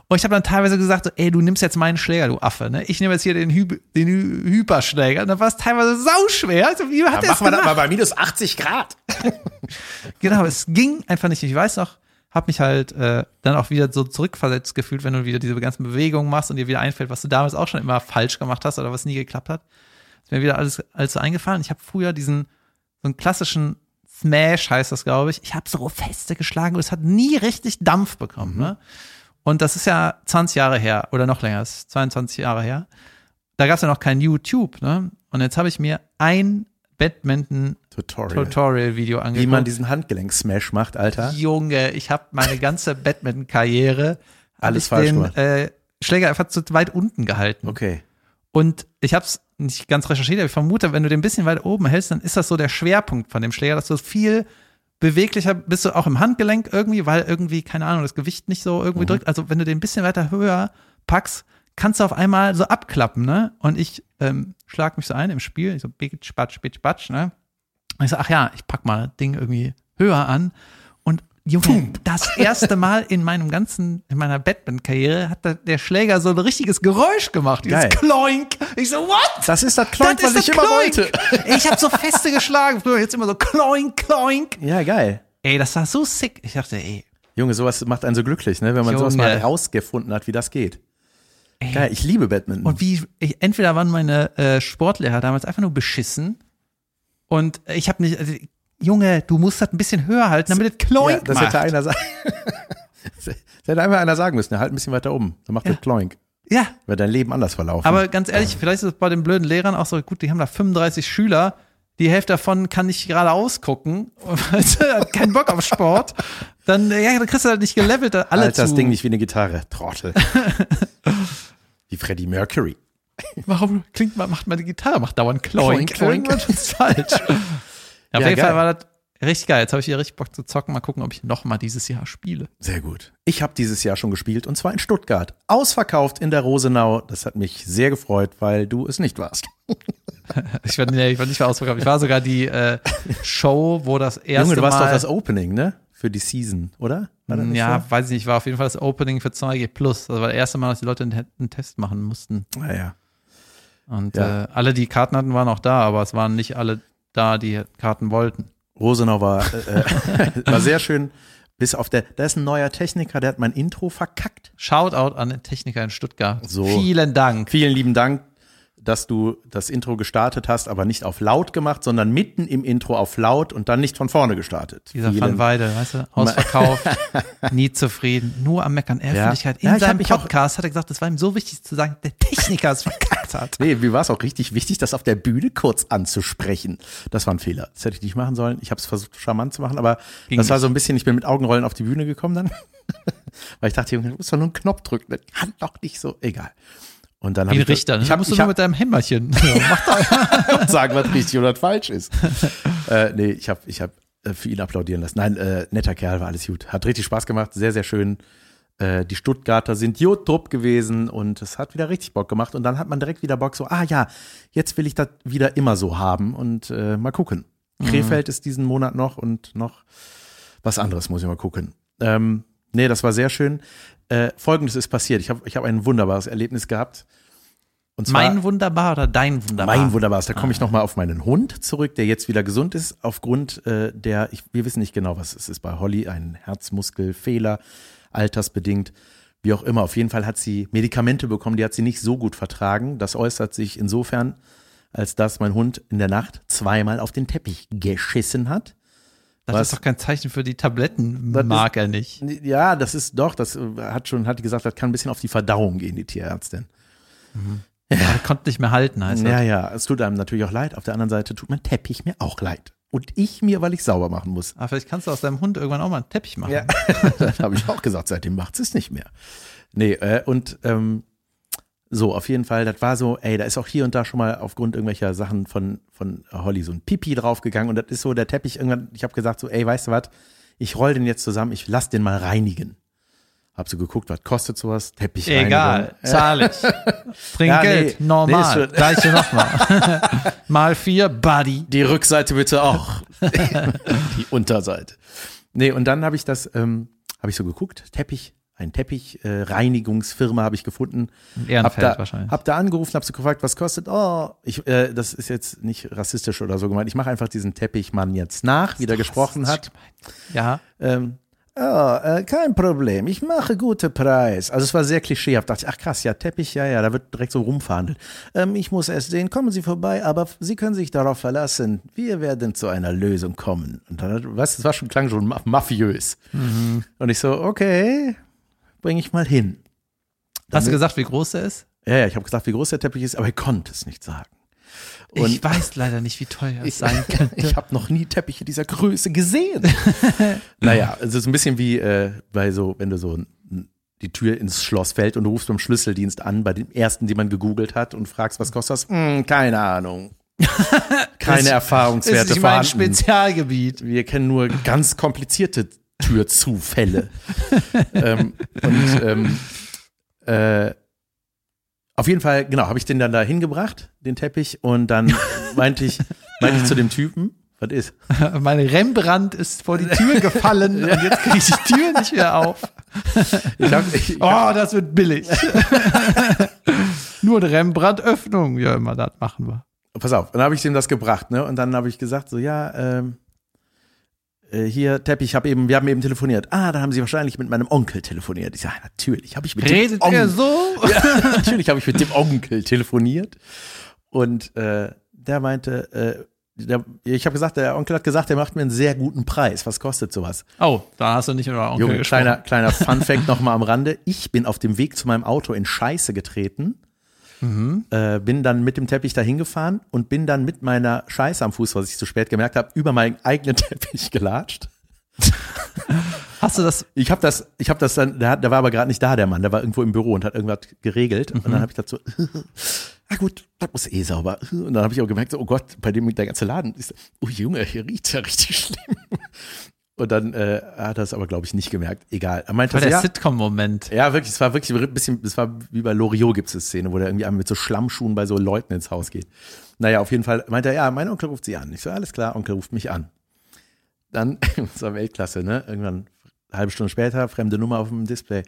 Und ich habe dann teilweise gesagt, so, ey, du nimmst jetzt meinen Schläger, du Affe, ne? Ich nehme jetzt hier den, Hy den Hy Hyperschläger. Und dann war es teilweise sauschwer. Also, wie hat der Machen wir das mal bei minus 80 Grad. Genau, es ging einfach nicht. Ich weiß noch, habe mich halt äh, dann auch wieder so zurückversetzt gefühlt, wenn du wieder diese ganzen Bewegungen machst und dir wieder einfällt, was du damals auch schon immer falsch gemacht hast oder was nie geklappt hat. Ist mir wieder alles, alles so eingefallen. Ich habe früher diesen, so einen klassischen Smash heißt das, glaube ich. Ich habe so feste geschlagen und es hat nie richtig Dampf bekommen. Ne? Und das ist ja 20 Jahre her oder noch länger, ist 22 Jahre her. Da gab es ja noch kein YouTube. Ne? Und jetzt habe ich mir ein Badminton-Tutorial-Video Tutorial. angeguckt. Wie man diesen Handgelenk-Smash macht, Alter. Junge, ich habe meine ganze Badminton-Karriere Alles falsch den gemacht. äh, Schläger einfach zu weit unten gehalten. Okay. Und ich habe es nicht ganz recherchiert, aber ich vermute, wenn du den ein bisschen weit oben hältst, dann ist das so der Schwerpunkt von dem Schläger, dass du viel beweglicher bist du auch im Handgelenk irgendwie, weil irgendwie, keine Ahnung, das Gewicht nicht so irgendwie drückt. Also wenn du den ein bisschen weiter höher packst, kannst du auf einmal so abklappen, ne? Und ich ähm, schlag mich so ein im Spiel, ich so bitch, batsch, bitch, batsch, ne? Und ich so, ach ja, ich pack mal Ding irgendwie höher an. Junge, das erste Mal in meinem ganzen, in meiner Badminton-Karriere hat da der Schläger so ein richtiges Geräusch gemacht. Dieses Geil. Kloink. Ich so, what? Das ist das Kloink, Das was ich immer Kloink. wollte. Ich habe so feste geschlagen früher, jetzt immer so kloink, kloink. Ja, geil. Ey, das war so sick. Ich dachte, ey, Junge, sowas macht einen so glücklich, ne? wenn man sowas Junge. mal rausgefunden hat, wie das geht. Geil, ich liebe Badminton. Und wie, ich, entweder waren meine äh, Sportlehrer damals einfach nur beschissen und ich habe nicht, also, Junge, du musst das ein bisschen höher halten, damit es ja, kloink das macht. hätte einer sagen. das hätte einfach einer sagen müssen, ja, halt ein bisschen weiter oben. Dann macht Ja. das Kloink. ja, Wird dein Leben anders verlaufen. aber ganz ehrlich, vielleicht ist es bei den blöden Lehrern auch so, gut, die haben da 35 Schüler, die Hälfte davon kann nicht gerade ausgucken, hat keinen Bock auf Sport, dann, ja, dann kriegst du halt nicht gelevelt, alle Halt das. Ding nicht wie eine Gitarre, Trottel. wie Freddie Mercury. Warum klingt man, macht meine Gitarre, macht dauernd Kloink, Kloink, kloink. Ist falsch. Auf Ja, jeden geil. Fall war das richtig geil. Jetzt habe ich hier richtig Bock zu zocken. Mal gucken, ob ich noch mal dieses Jahr spiele. Sehr gut. Ich habe dieses Jahr schon gespielt und zwar in Stuttgart. Ausverkauft in der Rosenau. Das hat mich sehr gefreut, weil du es nicht warst. Ich war, nee, ich war nicht mehr ausverkauft. Ich war sogar die äh, Show, wo das erste Junge, du warst Mal. doch das Opening, ne? Für die Season, oder? Ja, weiß ich nicht, war auf jeden Fall das Opening für 2G Plus. Das war das erste Mal, dass die Leute einen, einen Test machen mussten. So? Naja. Und Ja. äh, alle, die Karten hatten, waren auch da, aber es waren nicht alle da, die Karten wollten. Rosenau war, äh, war sehr schön. Bis auf der, da ist ein neuer Techniker, der hat mein Intro verkackt. Shoutout an den Techniker in Stuttgart. So. Vielen Dank. Vielen lieben Dank, dass du das Intro gestartet hast, aber nicht auf laut gemacht, sondern mitten im Intro auf laut und dann nicht von vorne gestartet. Dieser Vielen- Van Weide, weißt du, ausverkauft, nie zufrieden, nur am Meckern. Öffentlichkeit. In Ja, ich hab seinem mich auch- Podcast hat er gesagt, es war ihm so wichtig zu sagen, der Techniker es verkackt hat. Nee, mir war es auch richtig wichtig, das auf der Bühne kurz anzusprechen. Das war ein Fehler. Das hätte ich nicht machen sollen. Ich habe es versucht, charmant zu machen, aber Ging das war so ein bisschen, ich bin mit Augenrollen auf die Bühne gekommen dann. Weil ich dachte, du musst doch nur einen Knopf drücken. Das kann doch nicht so. Egal. Und dann Wie ein ich Richter, ne? Ich habe musst du ich nur hab, mit deinem Hämmerchen. Ja, sagen, was richtig oder falsch ist. äh, nee, ich habe ich hab, äh, für ihn applaudieren lassen. Nein, äh, netter Kerl, war alles gut. Hat richtig Spaß gemacht, sehr, sehr schön. Äh, die Stuttgarter sind Jodtrupp gewesen und es hat wieder richtig Bock gemacht. Und dann hat man direkt wieder Bock, so, ah ja, jetzt will ich das wieder immer so haben und äh, mal gucken. Krefeld ist diesen Monat noch und noch was anderes muss ich mal gucken. Ähm, nee, das war sehr schön. Äh, Folgendes ist passiert. Ich habe ich hab ein wunderbares Erlebnis gehabt. Und zwar, mein Wunderbar oder dein Wunderbar? mein wunderbares. Da komme Ah. ich nochmal auf meinen Hund zurück, der jetzt wieder gesund ist, aufgrund äh, der, ich, wir wissen nicht genau, was es ist bei Holly, ein Herzmuskelfehler, altersbedingt, wie auch immer. Auf jeden Fall hat sie Medikamente bekommen, die hat sie nicht so gut vertragen. Das äußert sich insofern, als dass mein Hund in der Nacht zweimal auf den Teppich geschissen hat. Das Was? ist doch kein Zeichen für die Tabletten, Das mag er nicht. Ja, das ist doch, das äh, hat schon, hat gesagt, das kann ein bisschen auf die Verdauung gehen, die Tierärztin. Er konnte nicht mehr halten, heißt Ja, das. ja, es tut einem natürlich auch leid. Auf der anderen Seite tut mein Teppich mir auch leid. Und ich mir, weil ich sauber machen muss. Aber vielleicht kannst du aus deinem Hund irgendwann auch mal einen Teppich machen. Ja, dann habe ich auch gesagt, seitdem macht es nicht mehr. Nee, äh, und ähm, so, auf jeden Fall, das war so, ey, da ist auch hier und da schon mal aufgrund irgendwelcher Sachen von, von Holly so ein Pipi draufgegangen und das ist so der Teppich irgendwann, ich habe gesagt so, ey, weißt du was, ich roll den jetzt zusammen, ich lass den mal reinigen. Hab so geguckt, was kostet sowas? Teppich Egal, zahl ich. Ja, Trinkgeld, nee, normal. nee, Gleiche nochmal. Mal vier, Buddy. Die Rückseite bitte auch. Die Unterseite. Nee, und dann habe ich das, ähm, habe ich so geguckt, Teppich, ein Teppichreinigungsfirma äh, Reinigungsfirma habe ich gefunden. Hab Ehrenfeld da, wahrscheinlich. hab da angerufen, hab so gefragt, was kostet? Oh, ich, äh, das ist jetzt nicht rassistisch oder so gemeint. Ich mache einfach diesen Teppichmann jetzt nach, wie der gesprochen hat. Ja. Ähm, oh, äh, kein Problem, ich mache gute Preis. Also es war sehr klischeehaft. Dachte ich, ach krass, ja, Teppich, ja, ja, da wird direkt so rumverhandelt. Ähm, ich muss erst sehen, kommen Sie vorbei, aber Sie können sich darauf verlassen, wir werden zu einer Lösung kommen. Und dann, weißt du, das war schon, klang schon ma- mafiös. Und ich so, okay, bring ich mal hin. Hast du gesagt, wie groß er ist? Ja, ja, ich habe gesagt, wie groß der Teppich ist, aber er konnte es nicht sagen. Und ich weiß leider nicht, wie teuer es sein könnte. Ich habe noch nie Teppiche dieser Größe gesehen. naja, es ist ein bisschen wie äh, bei so, wenn du so die Tür ins Schloss fällt und du rufst beim Schlüsseldienst an, bei dem ersten, den man gegoogelt hat und fragst, was kostet das? Hm, keine Ahnung. Keine Ist- Erfahrungswerte ist nicht mein vorhanden. Spezialgebiet. Wir kennen nur ganz komplizierte Türzufälle. ähm, und ähm, äh, auf jeden Fall, genau, habe ich den dann da hingebracht, den Teppich, und dann meinte ich, meinte ich zu dem Typen, was ist? Mein Rembrandt ist vor die Tür gefallen und jetzt kriege ich die Tür nicht mehr auf. Ich hab, ich, ich Oh, das wird billig. Nur eine Rembrandt-Öffnung. Ja, immer das machen wir. pass auf, dann habe ich dem das gebracht, ne? Und dann habe ich gesagt, so, ja, ähm, äh, hier, Teppich, hab eben, wir haben eben telefoniert. Ah, da haben Sie wahrscheinlich mit meinem Onkel telefoniert. Ich sage, natürlich, habe ich mit Redet dem er Onkel. so? Ja, natürlich habe ich mit dem Onkel telefoniert. Und äh, der meinte, äh, der, ich habe gesagt, der Onkel hat gesagt, der macht mir einen sehr guten Preis. Was kostet sowas? Oh, da hast du nicht über Onkel Junge, gesprochen. kleiner, kleiner Fun-Fact nochmal am Rande. Ich bin auf dem Weg zu meinem Auto in Scheiße getreten. Äh, bin dann mit dem Teppich dahin gefahren und bin dann mit meiner Scheiße am Fuß, was ich zu spät gemerkt habe, über meinen eigenen Teppich gelatscht. Hast du das? Ich habe das, ich habe das dann, der, der war aber gerade nicht da, der Mann, der war irgendwo im Büro und hat irgendwas geregelt. Und dann habe ich dazu, ah gut, das muss eh sauber. Und dann habe ich auch gemerkt, so, oh Gott, bei dem der ganze Laden ist, oh Junge, hier riecht's ja richtig schlimm. Und dann äh, hat er es aber, glaube ich, nicht gemerkt. Egal. Er meinte, War so, der ja, Sitcom-Moment. ja, wirklich, es war wirklich ein bisschen, es war wie bei Loriot gibt es eine Szene, wo der irgendwie einmal mit so Schlammschuhen bei so Leuten ins Haus geht. Naja, auf jeden Fall meinte er, ja, mein Onkel ruft sie an. Ich so, alles klar, Onkel ruft mich an. Dann, das war Weltklasse, ne? Irgendwann Eine halbe Stunde später, fremde Nummer auf dem Display.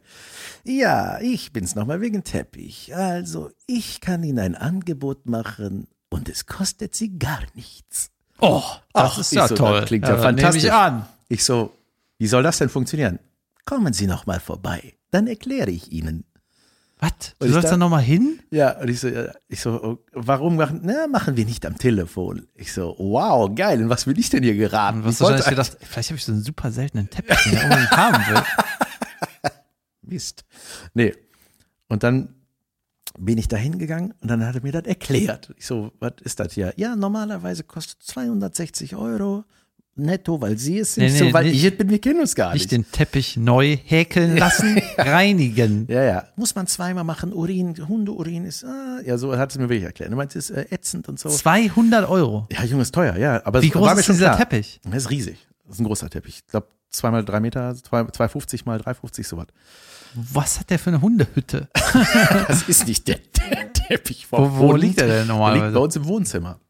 Ja, ich bin's nochmal wegen Teppich. Also, ich kann Ihnen ein Angebot machen und es kostet Sie gar nichts. Oh, das Ach, ist ja so, toll. das klingt ja dann fantastisch. Nehme ich an. Ich so, wie soll das denn funktionieren? Kommen Sie noch mal vorbei, dann erkläre ich Ihnen. Was? Du ich sollst da- da nochmal hin? Ja, und ich so, ich so, oh, warum machen, na, machen wir nicht am Telefon? Ich so, wow, geil, in was will ich denn hier geraten? Und was Ich wollte wahrscheinlich gedacht, vielleicht habe ich so einen super seltenen Teppich, den ich unbedingt haben will. Mist. Nee. Und dann bin ich da hingegangen und dann hat er mir das erklärt. Ich so, was ist das hier? Ja, normalerweise kostet 260 Euro netto, weil sie es sind. Nee, nee, so, weil nicht- ich es bin, wir kennen uns gar Nicht nicht. den Teppich neu häkeln lassen, reinigen. Ja, ja. Muss man zweimal machen. Urin, Hundeurin ist, ah, ja, so hat es mir wirklich erklärt. Du meinst, es ist äh, ätzend und so. 200 Euro. Ja, Junge, ist teuer, ja. Aber Wie es war groß mir ist schon dieser klar. Teppich? Das ist riesig. Das ist ein großer Teppich. Ich glaube, zweimal drei Meter, zwei- 250 mal 350, sowas. Was hat der für eine Hundehütte? Das ist nicht der, der Teppich Wo, wo liegt der denn Der liegt bei normalerweise? uns im Wohnzimmer.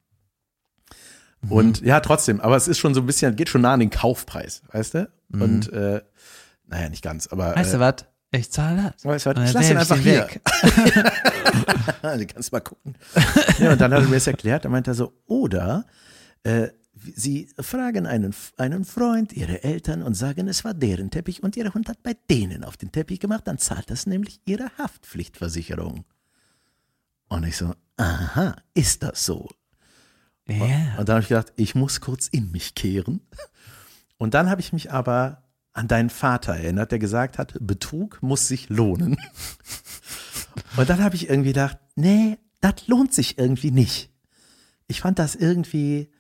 Mhm. Und ja, trotzdem, aber es ist schon so ein bisschen, geht schon nah an den Kaufpreis, weißt du? Mhm. Und äh, naja, nicht ganz, aber Weißt du äh, was? Ich zahle das. weißt du was, ich dann lass ihn einfach den hier. weg. du kannst mal gucken. Ja, und dann hat er mir das erklärt, da meinte er so, oder äh, sie fragen einen, einen Freund, ihre Eltern und sagen, es war deren Teppich und ihr Hund hat bei denen auf den Teppich gemacht, dann zahlt das nämlich ihre Haftpflichtversicherung. Und ich so, aha, ist das so? Ja. Und dann habe ich gedacht, ich muss kurz in mich kehren. Und dann habe ich mich aber an deinen Vater erinnert, der gesagt hat, Betrug muss sich lohnen. Und dann habe ich irgendwie gedacht, nee, das lohnt sich irgendwie nicht. Ich fand das irgendwie.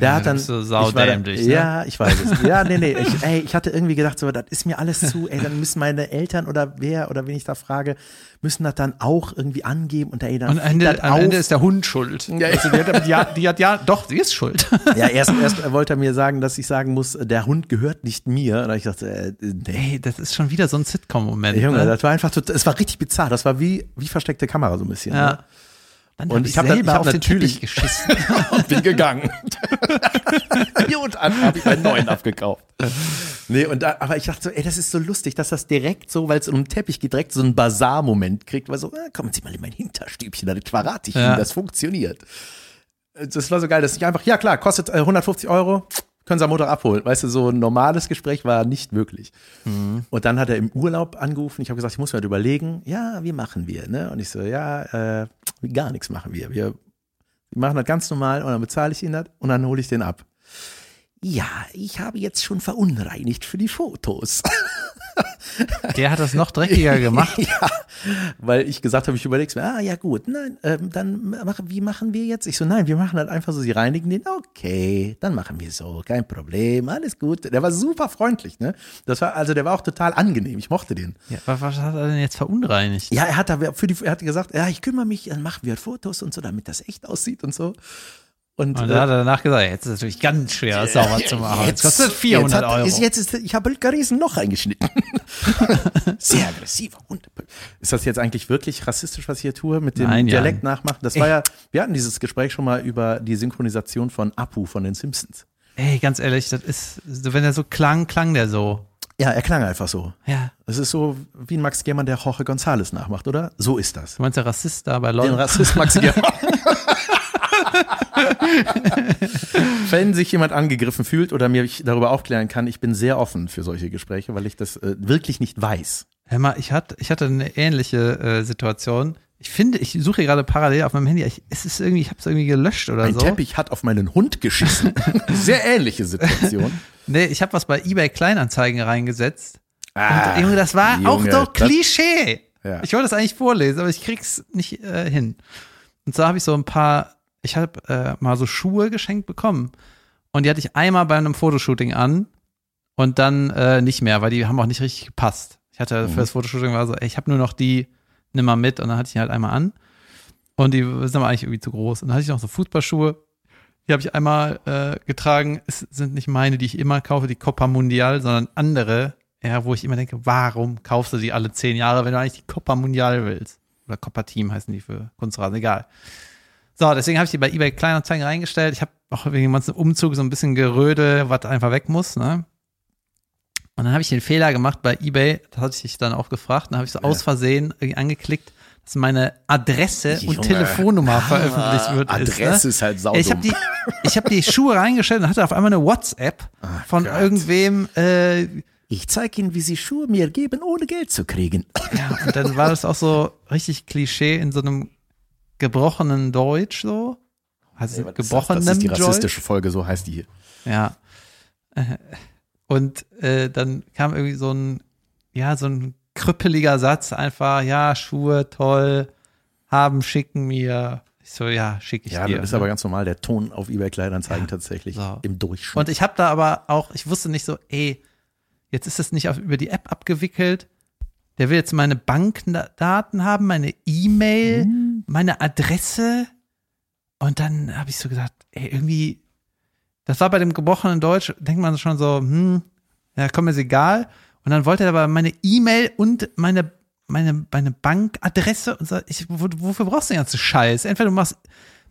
Der Ja, hat dann. so ich war da- saudämlich, ne? Ja, ich weiß es. Ja, nee, nee. Ich, ey, ich hatte irgendwie gedacht, so, das ist mir alles zu, ey, dann müssen meine Eltern oder wer oder wen ich da frage, müssen das dann auch irgendwie angeben und ey, dann Und am Ende, am. Ende ist der Hund schuld. Ja, Also die, hat, die, hat, die hat ja, doch, sie ist schuld. Ja, erst, erst wollte er mir sagen, dass ich sagen muss, der Hund gehört nicht mir. Und ich dachte, äh, nee. Ey, das ist schon wieder so ein Sitcom-Moment. Junge, ne? das war einfach, es war richtig bizarr. Das war wie, wie versteckte Kamera so ein bisschen. Ja. Ne? Dann Und hab ich hab dann- selber ich hab auf den natürlich- geschissen. Und bin gegangen. Gut, dann habe ich einen neuen abgekauft. Nee, und da, aber ich dachte so, ey, das ist so lustig, dass das direkt so, weil es um den Teppich geht, direkt so einen Bazar-Moment kriegt, weil so, ah, kommen Sie mal in mein Hinterstübchen, dann verrate ich Ja. Ihnen, das funktioniert. Das war so geil, dass ich einfach, ja klar, kostet äh, 150 Euro, können Sie am Montag abholen. Weißt du, so ein normales Gespräch war nicht möglich. Und dann hat er im Urlaub angerufen. Ich habe gesagt, ich muss mir das überlegen. Ja, wie machen wir? Ne? Und ich so, ja, äh, gar nichts machen wir. Wir, wir machen das ganz normal und dann bezahle ich ihn das und dann hole ich den ab. Ja, ich habe jetzt schon verunreinigt für die Fotos. Der hat das noch dreckiger gemacht. ja, weil ich gesagt habe, ich überlege mir, ah ja gut, nein, ähm, dann machen, wie machen wir jetzt? Ich so, nein, wir machen halt einfach so, sie reinigen den, okay, dann machen wir so, kein Problem, alles gut. Der war super freundlich, ne? Das war, also der war auch total angenehm, ich mochte den. Ja, was, was hat er denn jetzt verunreinigt? Ja, er hat da für die, er hat gesagt, ja, ich kümmere mich, dann machen wir Fotos und so, damit das echt aussieht und so. Und, Und äh, dann hat er danach gesagt, jetzt ist es natürlich ganz schwer, das sauber zu machen. Jetzt kostet 400 jetzt hat, Euro. Ist, jetzt ist, ich habe Riesen noch eingeschnitten. Sehr aggressiver Hund. Ist das jetzt eigentlich wirklich rassistisch, was ich hier tue, mit dem Nein, ja. Dialekt nachmachen? Das war ja, wir hatten dieses Gespräch schon mal über die Synchronisation von Apu von den Simpsons. Ey, ganz ehrlich, das ist, wenn er so klang, klang der so. Ja, er klang einfach so. Ja. Es ist so wie ein Max Germann, der Jorge González nachmacht, oder? So ist das. Du meinst der Rassist da bei Den LOL? Rassist Max Germann. Wenn sich jemand angegriffen fühlt oder mir darüber aufklären kann, ich bin sehr offen für solche Gespräche, weil ich das äh, wirklich nicht weiß. Hör mal, ich hatte, ich hatte eine ähnliche äh, Situation. Ich finde, ich suche gerade parallel auf meinem Handy. Ich, es ist irgendwie, ich habe es irgendwie gelöscht oder Ein so. Teppich hat auf meinen Hund geschissen. Sehr ähnliche Situation. Nee, ich habe was bei eBay Kleinanzeigen reingesetzt. Ah, Und Junge, das war auch Junge, so das- Klischee. Ja. Ich wollte es eigentlich vorlesen, aber ich krieg's nicht äh, hin. Und zwar habe ich so ein paar, ich habe äh, mal so Schuhe geschenkt bekommen. Und die hatte ich einmal bei einem Fotoshooting an und dann äh, nicht mehr, weil die haben auch nicht richtig gepasst. Ich hatte Mhm. für das Fotoshooting war so, ey, ich habe nur noch die, nimm mal mit und dann hatte ich die halt einmal an. Und die sind aber eigentlich irgendwie zu groß. Und dann hatte ich noch so Fußballschuhe. Die habe ich einmal äh, getragen. Es sind nicht meine, die ich immer kaufe, die Copa Mundial, sondern andere, ja, wo ich immer denke, warum kaufst du die alle zehn Jahre, wenn du eigentlich die Copa Mundial willst? Oder Copa Team heißen die für Kunstrasen, egal. So, deswegen habe ich die bei eBay Kleinanzeigen reingestellt. Ich habe auch wegen dem ganzen Umzug so ein bisschen Geröde, was einfach weg muss, ne? Und dann habe ich den Fehler gemacht bei eBay, das hatte ich dann auch gefragt, dann habe ich so aus Versehen irgendwie angeklickt, dass meine Adresse und Junge. Telefonnummer veröffentlicht wird. Adresse ist, ne? ist halt Ich habe saudumm. die, ich hab die Schuhe reingestellt und hatte auf einmal eine WhatsApp von Gott. irgendwem, äh, Ich zeige Ihnen, wie Sie Schuhe mir geben, ohne Geld zu kriegen. ja, und dann war das auch so richtig Klischee in so einem gebrochenen Deutsch so. Also gebrochenem das ist die Deutsch. rassistische Folge, so heißt die hier. Ja. Und äh, dann kam irgendwie so ein, ja, so ein krüppeliger Satz einfach, ja, Schuhe, toll, haben, schicken mir. Ich so, ja, schick ich Ja, dir. das ist ne? aber ganz normal, der Ton auf eBay Kleinanzeigen tatsächlich so. im Durchschnitt. Und ich habe da aber auch, ich wusste nicht so, ey, jetzt ist es nicht auf, über die App abgewickelt. Der will jetzt meine Bankdaten haben, meine E-Mail, Hm. Meine Adresse. Und dann habe ich so gesagt, ey, irgendwie, das war bei dem gebrochenen Deutsch, denkt man schon so, hm, ja, komm, ist egal. Und dann wollte er aber meine E-Mail und meine, meine, meine Bankadresse und so, ich, wo, wofür brauchst du den ganzen Scheiß? Entweder du machst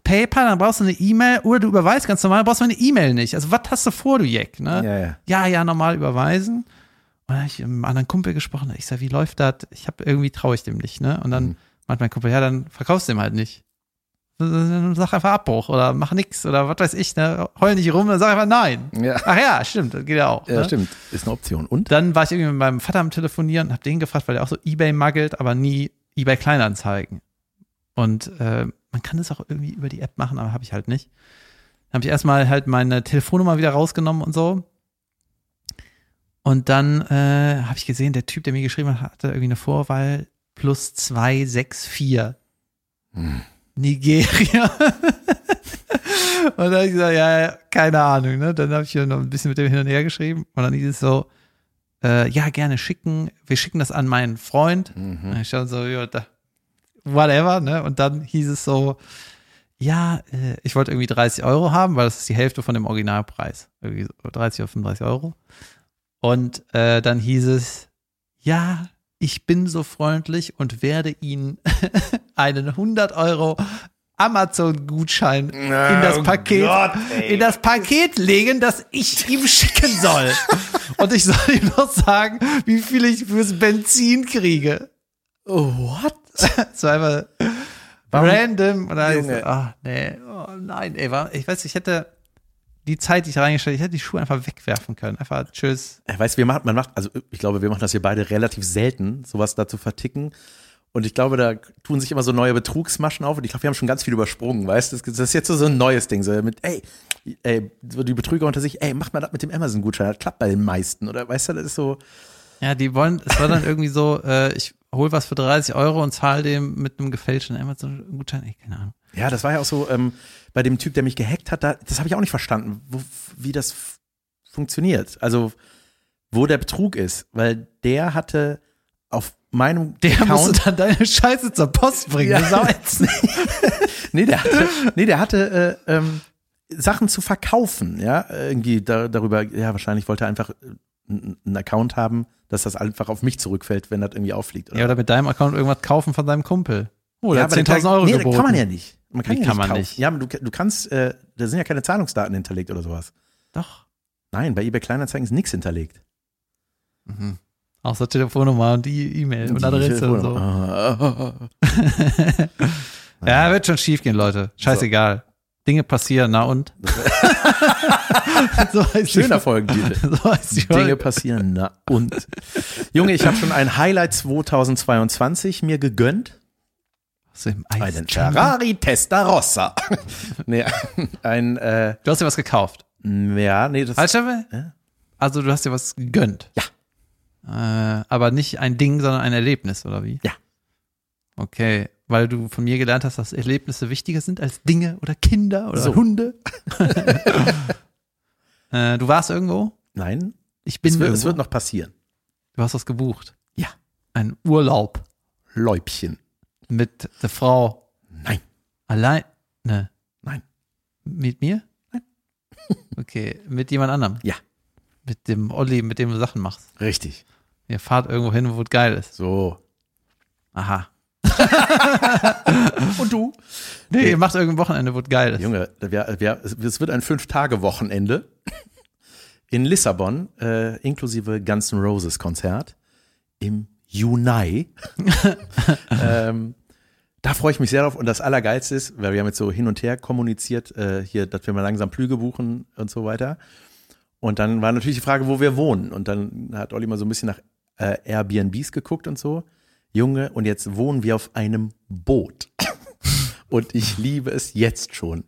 PayPal, dann brauchst du eine E-Mail oder du überweist ganz normal, brauchst du meine E-Mail nicht. Also, was hast du vor, du Jeck, ne? Ja, ja. ja, ja, normal überweisen. Und dann habe ich mit einem anderen Kumpel gesprochen. Ich sag, wie läuft das? Ich habe irgendwie traue ich dem nicht, ne? Und dann Mhm. Meint mein Kumpel, ja, dann verkaufst du dem halt nicht. Dann Sag einfach Abbruch oder mach nix oder was weiß ich, ne? Heul nicht rum, dann sag einfach nein. Ja. Ach ja, stimmt, das geht ja auch. Ja, ne? stimmt. Ist eine Option. Und? Dann war ich irgendwie mit meinem Vater am Telefonieren und hab den gefragt, weil der auch so Ebay muggelt, aber nie Ebay Kleinanzeigen. Und äh, man kann das auch irgendwie über die App machen, aber habe ich halt nicht. Dann habe ich erstmal halt meine Telefonnummer wieder rausgenommen und so. Und dann äh, habe ich gesehen, der Typ, der mir geschrieben hat, hatte irgendwie eine Vorwahl plus 264. Hm. Nigeria. und dann habe ich gesagt, ja, keine Ahnung. Ne? Dann habe ich ja noch ein bisschen mit dem hin und her geschrieben. Und dann hieß es so, äh, ja, gerne schicken. Wir schicken das an meinen Freund. Mhm. Und ich stand so, ja, da, whatever. Ne? Und dann hieß es so, ja, äh, ich wollte irgendwie 30 Euro haben, weil das ist die Hälfte von dem Originalpreis. Irgendwie so 30 oder 35 Euro. Und äh, dann hieß es, ja, ich bin so freundlich und werde Ihnen einen 100 Euro Amazon-Gutschein in das Oh Paket, Gott, in das Paket legen, das ich ihm schicken soll. und ich soll ihm noch sagen, wie viel ich fürs Benzin kriege. Oh, what? Das war einfach Warum- random. Und dann hab ich so, Junge. ach nee, oh nein, ey, war, ich weiß, ich hätte die Zeit, die ich reingestellt, ich hätte die Schuhe einfach wegwerfen können. Einfach tschüss. Ich weiß, wir machen, man macht, also ich glaube, wir machen das hier beide relativ selten, sowas da zu verticken. Und ich glaube, da tun sich immer so neue Betrugsmaschen auf. Und ich glaube, wir haben schon ganz viel übersprungen, weißt du? Das das ist jetzt so ein neues Ding. So mit, ey, ey, so die Betrüger unter sich, ey, macht mal das mit dem Amazon-Gutschein. Das klappt bei den meisten. Oder weißt du, das ist so. Ja, die wollen, es war dann irgendwie so, äh, ich hol was für 30 Euro und zahle dem mit einem gefälschten Amazon-Gutschein. Ey, keine Ahnung. Ja, das war ja auch so, ähm, bei dem Typ, der mich gehackt hat, da, das habe ich auch nicht verstanden, wo, wie das funktioniert. Also, wo der Betrug ist. Weil der hatte auf meinem Der Account. musste dann deine Scheiße zur Post bringen. Ja. Das auch ätzend. Nee, der hatte, nee, der hatte äh, ähm, Sachen zu verkaufen, ja, irgendwie da, darüber, ja, wahrscheinlich wollte er einfach äh, einen Account haben, dass das einfach auf mich zurückfällt, wenn das irgendwie auffliegt. Oder? Ja, oder mit deinem Account irgendwas kaufen von deinem Kumpel. Oh, der ja, hat aber 10.000 Euro nee, geboten. kann man ja nicht. Man kann Wie ja kann nicht man kaufen. nicht? Ja, aber du, du kannst, äh, da sind ja keine Zahlungsdaten hinterlegt oder sowas. Doch. Nein, bei eBay Kleinanzeigen ist nichts hinterlegt. Mhm. Außer Telefonnummer und die E-Mail und Adresse und so. Ja, wird schon schief gehen, Leute. Scheißegal. Dinge passieren, na und? so heißt Schöner Folgentitel. So Dinge passieren, na und. Junge, ich habe schon ein Highlight 2022 mir gegönnt. Eis Einen? Ferrari Testarossa. nee, ein, äh, Du hast dir was gekauft. ja, nee, das Halt? Ja. Also du hast dir was gegönnt. Ja. Äh, aber nicht ein Ding, sondern ein Erlebnis, oder wie? Ja. Okay, weil du von mir gelernt hast, dass Erlebnisse wichtiger sind als Dinge oder Kinder oder So. Hunde. äh, du warst irgendwo? Nein, Ich bin es wird, irgendwo. es wird noch passieren. du hast was gebucht. Ja. Ein Urlaub Läubchen. mit der Frau Nein, allein. Ne. nein. Mit mir? Nein. Okay, mit jemand anderem. Ja. Mit dem Olli, mit dem du Sachen machst. Richtig. Ihr fahrt irgendwo hin, wo es geil ist. So. Aha. Und du? Nee, ihr macht irgendein Wochenende, wo es geil ist. Junge, wir, wir, es wird ein Fünf-Tage-Wochenende in Lissabon, äh, inklusive Guns N' Roses Konzert im Juni. ähm, da freue ich mich sehr drauf. Und das Allergeilste ist, weil wir haben jetzt so hin und her kommuniziert, äh, hier, dass wir mal langsam Flüge buchen und so weiter. Und dann war natürlich die Frage, wo wir wohnen. Und dann hat Olli mal so ein bisschen nach äh, Airbnbs geguckt und so. Junge, und jetzt wohnen wir auf einem Boot. und ich liebe es jetzt schon.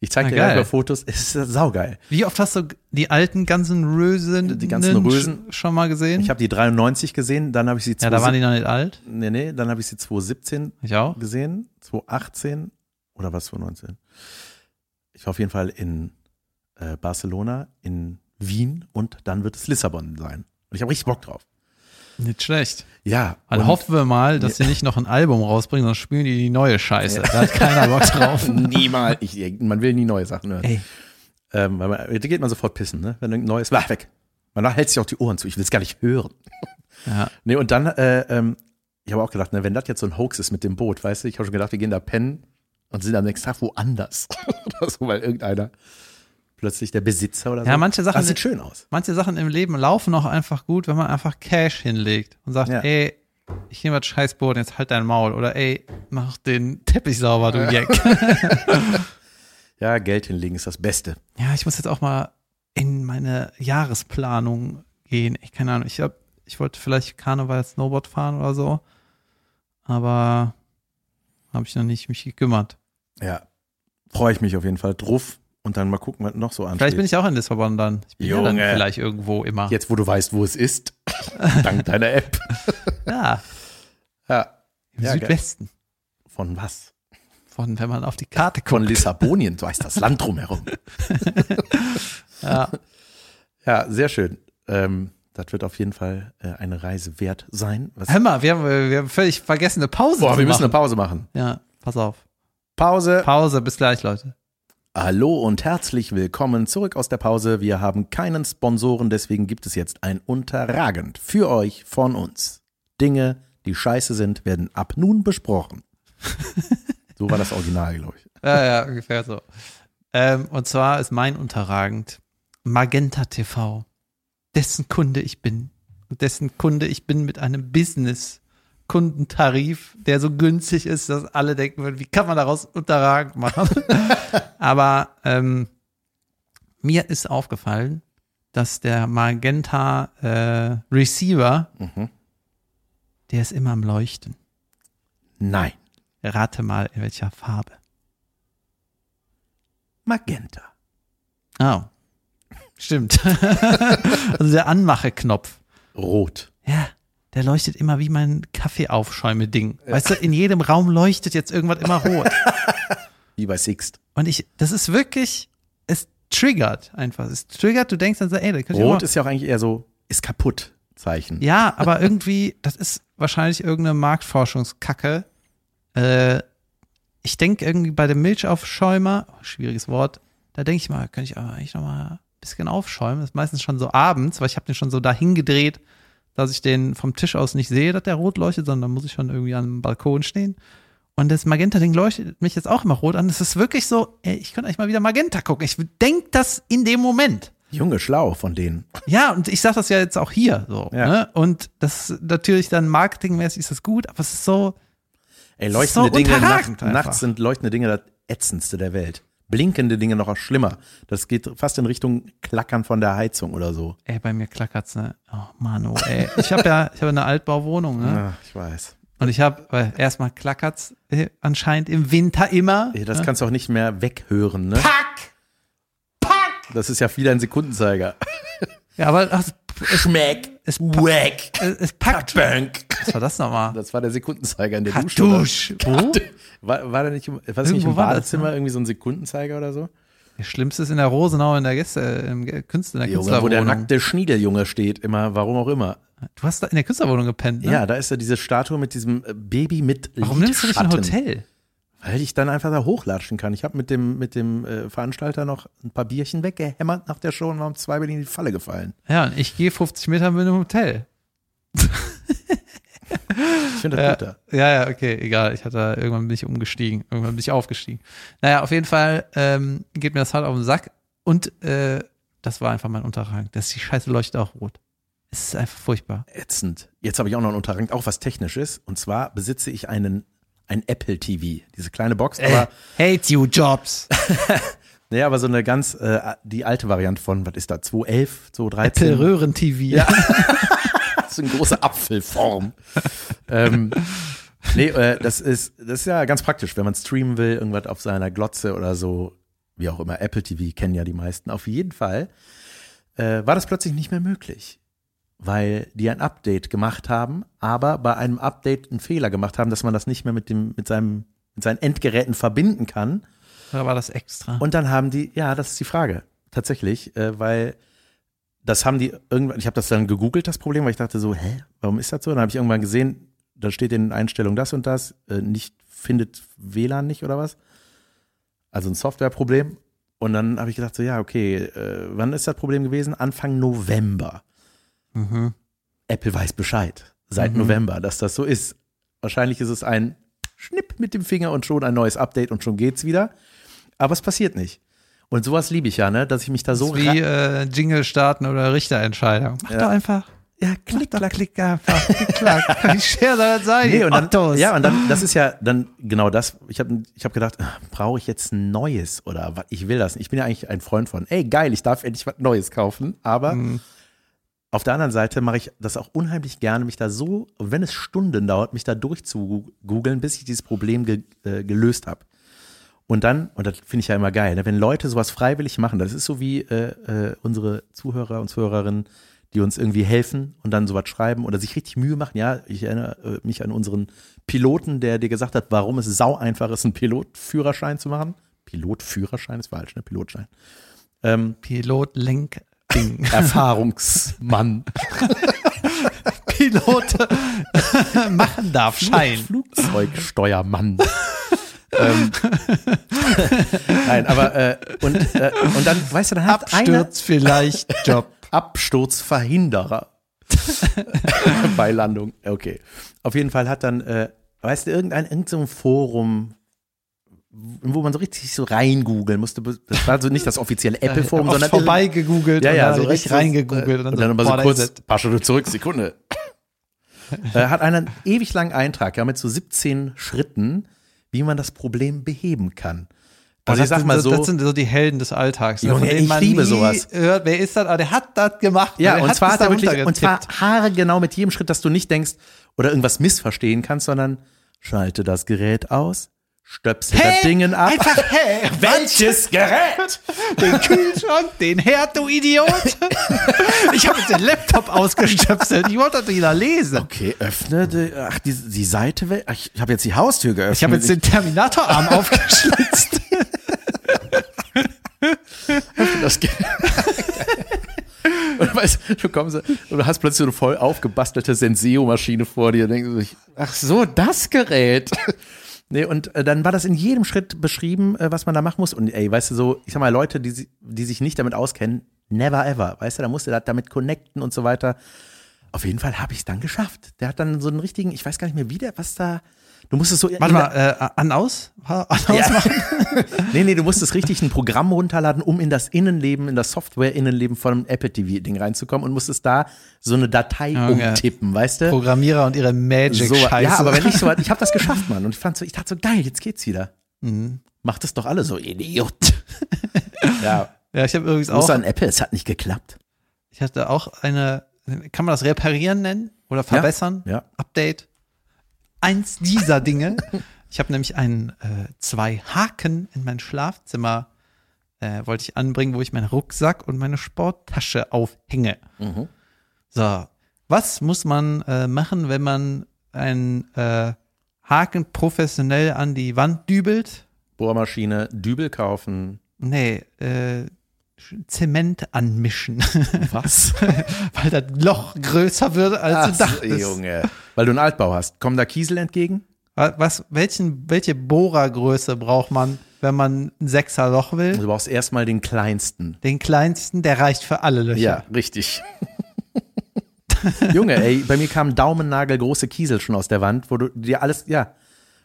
Ich zeige dir gleich geil. mal Fotos. Es ist saugeil. Wie oft hast du die alten ganzen Rösen Die ganzen Rösen. schon mal gesehen? Ich habe die 93 gesehen, dann habe ich sie ja, da waren die noch nicht alt. Nee, nee, dann habe ich sie 2017 Ich auch. gesehen, 2018 oder was 2019. Ich war auf jeden Fall in äh, Barcelona, in Wien und dann wird es Lissabon sein. Und ich habe richtig Bock drauf. Nicht schlecht. Ja. Und hoffen wir mal, dass sie nicht noch ein Album rausbringen, sonst spielen die die neue Scheiße. Da hat keiner Bock drauf. niemals. Ich, man will nie neue Sachen hören. Ey, Ähm, weil man, da geht man sofort pissen, ne? Wenn ein neues, war weg. Man hält sich auch die Ohren zu. Ich will es gar nicht hören. ja. Nee, und dann, äh, ähm, ich habe auch gedacht, ne, wenn das jetzt so ein Hoax ist mit dem Boot, weißt du, ich habe schon gedacht, wir gehen da pennen und sind am nächsten Tag woanders. oder so, weil irgendeiner plötzlich der Besitzer oder so. Ja, manche Sachen Das sieht schön aus. Manche Sachen im Leben laufen auch einfach gut, wenn man einfach Cash hinlegt und sagt, Ja. ey, ich nehme das Scheißboot, jetzt halt dein Maul. Oder ey, mach den Teppich sauber, du Jack. Ja, Geld hinlegen ist das Beste. Ja, ich muss jetzt auch mal in meine Jahresplanung gehen. Ich keine Ahnung, ich hab, ich wollte vielleicht Karneval Snowboard fahren oder so, aber habe ich noch nicht mich gekümmert. Ja, freue ich mich auf jeden Fall drauf und dann mal gucken, was noch so ansteht. Vielleicht bin ich auch in Lissabon dann. Ich bin ja dann Junge. vielleicht irgendwo immer. Jetzt, wo du weißt, wo es ist, dank deiner App. Ja, Ja. im Ja, geil. Südwesten. Von was? Von, wenn man auf die Karte Von guckt. Lissabonien, so heißt das Land drumherum. Ja. Ja, sehr schön. Ähm, das wird auf jeden Fall äh, eine Reise wert sein. Was, Hör mal, wir haben, wir haben völlig vergessen, eine Pause boah, zu wir müssen eine machen. Pause machen. Ja, pass auf. Pause. Pause, bis gleich, Leute. Hallo und herzlich willkommen zurück aus der Pause. Wir haben keinen Sponsoren, deswegen gibt es jetzt ein Unterragend für euch von uns. Dinge, die scheiße sind, werden ab nun besprochen. so war das Original, glaube ich. Ja, ja, ungefähr so. Ähm, und zwar ist mein unterragend Magenta TV, dessen Kunde ich bin. Und dessen Kunde ich bin mit einem Business-Kundentarif, der so günstig ist, dass alle denken würden, wie kann man daraus unterragend machen? Aber ähm, mir ist aufgefallen, dass der Magenta äh, Receiver, Mhm. der ist immer am Leuchten. Nein. Rate mal, in welcher Farbe. Magenta. Oh. Stimmt. also der Anmache-Knopf. Rot. Ja, der leuchtet immer wie mein Kaffeeaufschäume-Ding. Weißt du, in jedem Raum leuchtet jetzt irgendwas immer rot. Wie bei Sixt. Und ich, das ist wirklich, es triggert einfach. Es triggert, du denkst dann so, ey, da könnte ich auch Rot ist ja auch eigentlich eher so, ist kaputt Zeichen. Ja, aber irgendwie, das ist wahrscheinlich irgendeine Marktforschungskacke. Äh, ich denke irgendwie bei dem Milchaufschäumer, schwieriges Wort, da denke ich mal, könnte ich aber eigentlich noch mal ein bisschen aufschäumen. Das ist meistens schon so abends, weil ich habe den schon so dahin gedreht, dass ich den vom Tisch aus nicht sehe, dass der rot leuchtet, sondern muss ich schon irgendwie am Balkon stehen. Und das Magenta-Ding leuchtet mich jetzt auch immer rot an. Es ist wirklich so, ey, ich könnte eigentlich mal wieder Magenta gucken. Ich denke das in dem Moment. Junge, schlau von denen. Ja, und ich sag das ja jetzt auch hier so. Ja. Ne? Und das ist natürlich dann marketingmäßig ist das gut, aber es ist so, Ey, ist leuchtende so Dinge, nacht, nachts sind leuchtende Dinge das ätzendste der Welt. Blinkende Dinge noch schlimmer. Das geht fast in Richtung Klackern von der Heizung oder so. ey, bei mir klackert's, ne? Oh Mann, oh, ey. Ich habe ja, ich habe eine Altbauwohnung, ne? Ja, ich weiß. Und ich habe, weil erstmal klackert's äh, anscheinend im Winter immer. Ey, Das ne? kannst du auch nicht mehr weghören, ne? Pack! Pack! Das ist ja wieder ein Sekundenzeiger. Ja, aber ach, Schmeck, es, wack, es, es packt. bank. Was war das nochmal? Das war der Sekundenzeiger in der Dusche. Kartusch. Wo? War, war da nicht, im- war das nicht Irgendwo im war das, Badezimmer irgendwie so ein Sekundenzeiger oder so? Das Schlimmste ist in der Rosenau in der Gäste, im Künstler, in der Junge, wo der nackte Schniedeljunge steht, immer, warum auch immer. Du hast da in der Künstlerwohnung gepennt, ne? Ja, da ist ja diese Statue mit diesem äh, Baby mit Warum nimmst du nicht ein. Hotel? Weil ich dann einfach da hochlatschen kann. Ich habe mit dem, mit dem äh, Veranstalter noch ein paar Bierchen weggehämmert nach der Show und war um zwei Berlin in die Falle gefallen. Ja, und ich gehe 50 Meter mit einem Hotel. Ich finde das Ja, gut da. ja, ja, okay, egal. Ich hatte irgendwann bin ich umgestiegen, irgendwann bin ich aufgestiegen. Naja, auf jeden Fall ähm, geht mir das halt auf den Sack. Und äh, Das war einfach mein Unterrang. Das ist die Scheiße leuchtet auch rot. Es ist einfach furchtbar. Ätzend. Jetzt habe ich auch noch einen Unterrang, auch was Technisches. Und zwar besitze ich einen ein Apple TV, diese kleine Box, aber Äh, hate you, Jobs. nee, aber so eine ganz äh, die alte Variante von was ist da 211, 213. Apple Röhren-TV. Ja. so eine große Apfelform. ähm, nee, äh, das ist das ist ja ganz praktisch, wenn man streamen will, irgendwas auf seiner Glotze oder so, wie auch immer. Apple TV kennen ja die meisten. Auf jeden Fall äh, war das plötzlich nicht mehr möglich, weil die ein Update gemacht haben, aber bei einem Update einen Fehler gemacht haben, dass man das nicht mehr mit dem mit seinem mit seinen Endgeräten verbinden kann. Oder war das extra? Und dann haben die, ja, das ist die Frage, tatsächlich, äh, weil das haben die irgendwann, ich habe das dann gegoogelt, das Problem, weil ich dachte so, hä, warum ist das so? Dann habe ich irgendwann gesehen, da steht in den Einstellungen das und das, äh, nicht findet WLAN nicht oder was. Also ein Softwareproblem. Und dann habe ich gedacht so, ja, okay, äh, wann ist das Problem gewesen? Anfang November. Mhm. Apple weiß Bescheid seit Mhm. November, dass das so ist. Wahrscheinlich ist es ein Schnipp mit dem Finger und schon ein neues Update und schon geht's wieder. Aber es passiert nicht. Und sowas liebe ich ja, ne, dass ich mich da so wie äh, Jingle starten oder Richterentscheidung. Mach Ja. doch einfach. ja, Klick, klack, klick einfach. Klick, klack. Wie schwer soll das sein? Nee, und dann, Ottos. ja, und dann, das ist ja dann genau das. Ich habe ich hab gedacht, ah, brauche ich jetzt ein neues oder was? Ich will das. Ich bin ja eigentlich ein Freund von, ey, geil, ich darf endlich was Neues kaufen. Aber Mhm. Auf der anderen Seite mache ich das auch unheimlich gerne, mich da so, wenn es Stunden dauert, mich da durchzugoogeln, bis ich dieses Problem ge, äh, gelöst habe. Und dann, und das finde ich ja immer geil, ne, wenn Leute sowas freiwillig machen, das ist so wie äh, äh, unsere Zuhörer und Zuhörerinnen, die uns irgendwie helfen und dann sowas schreiben oder sich richtig Mühe machen. Ja, ich erinnere äh, mich an unseren Piloten, der dir gesagt hat, warum es sau einfach ist, einen Pilotführerschein zu machen. Pilotführerschein ist falsch, ne? Pilotschein. Ähm, Pilot, Lenk, Ding. Erfahrungsmann. Pilot machen darf, Schein. Flugzeugsteuermann. ähm, Nein, aber äh, und, äh, und dann, weißt du, dann hat einer Absturz vielleicht, Job. Absturzverhinderer bei Landung. Okay. Auf jeden Fall hat dann, äh, weißt du, irgendein, irgendein so Forum, wo man so richtig so reingoogeln musste. Das war so nicht das offizielle Apple-Forum, Oft sondern vorbei gegoogelt ja, und ja, dann so richtig reingegoogelt. Und dann, aber so boah, da kurz, paar Schritte zurück, Sekunde. äh, hat einen ewig langen Eintrag, ja, mit so 17 Schritten, wie man das Problem beheben kann. Also ich sag mal so, Das sind so die Helden des Alltags. ne, Junge, ich liebe sowas. Hört, wer ist das? Aber der hat das gemacht. ja, der und zwar hat er wirklich, und zwar runtergetippt. haargenau mit jedem Schritt, dass du nicht denkst oder irgendwas missverstehen kannst, sondern schalte das Gerät aus, stöpsel das Dingen ab. Einfach, hä? Welches Gerät? Den Kühlschrank, den Herd, du Idiot. Ich habe jetzt den Laptop ausgestöpselt. Ich wollte das wieder lesen. Okay, öffne die, ach, die, die Seite, ach, ich habe jetzt die Haustür geöffnet. Ich habe jetzt den Terminatorarm aufgeschlitzt. das geht. Und weißt, du kommst und du hast plötzlich so eine voll aufgebastelte Senseo-Maschine vor dir denkst du ach so, das Gerät. Nee, und äh, dann war das in jedem Schritt beschrieben, äh, was man da machen muss. Und ey, weißt du, so, ich sag mal, Leute, die, die sich nicht damit auskennen, never ever. Weißt du, da musst du da damit connecten und so weiter. Auf jeden Fall habe ich es dann geschafft. Der hat dann so einen richtigen, ich weiß gar nicht mehr, wie der, was da. Du musst es so. Warte mal, äh, an aus? An aus Ja. machen? Nee, nee, du musstest richtig ein Programm runterladen, um in das Innenleben, in das Software-Innenleben von einem Apple TV-Ding reinzukommen und musstest da so eine Datei Junge. umtippen, weißt du? Programmierer und ihre So, Magic-Scheiße. ja, aber wenn ich so, ich habe das geschafft, Mann. Und ich fand so, ich dachte so, geil, jetzt geht's wieder. Mhm. Macht das doch alle so, Idiot. ja, Ja, ich habe übrigens muss auch, an Apple, es hat nicht geklappt. ich hatte auch eine, kann man das reparieren nennen oder verbessern? Ja. Update. Eins dieser Dinge. Ich habe nämlich einen, äh, zwei Haken in mein Schlafzimmer äh, wollte ich anbringen, wo ich meinen Rucksack und meine Sporttasche aufhänge. Mhm. So, was muss man äh, machen, wenn man einen äh, Haken professionell an die Wand dübelt? Bohrmaschine, Dübel kaufen. Nee, äh, Zement anmischen, Was? weil das Loch größer wird, als du Ach, dachtest. Junge. Weil du einen Altbau hast. Kommen da Kiesel entgegen? Wa- Was, welchen, welche Bohrergröße braucht man, wenn man ein Sechserloch will? Du brauchst erstmal den kleinsten. Den kleinsten, der reicht für alle Löcher. Ja, richtig. Junge, ey, bei mir kamen daumennagelgroße Kiesel schon aus der Wand, wo du dir alles, ja,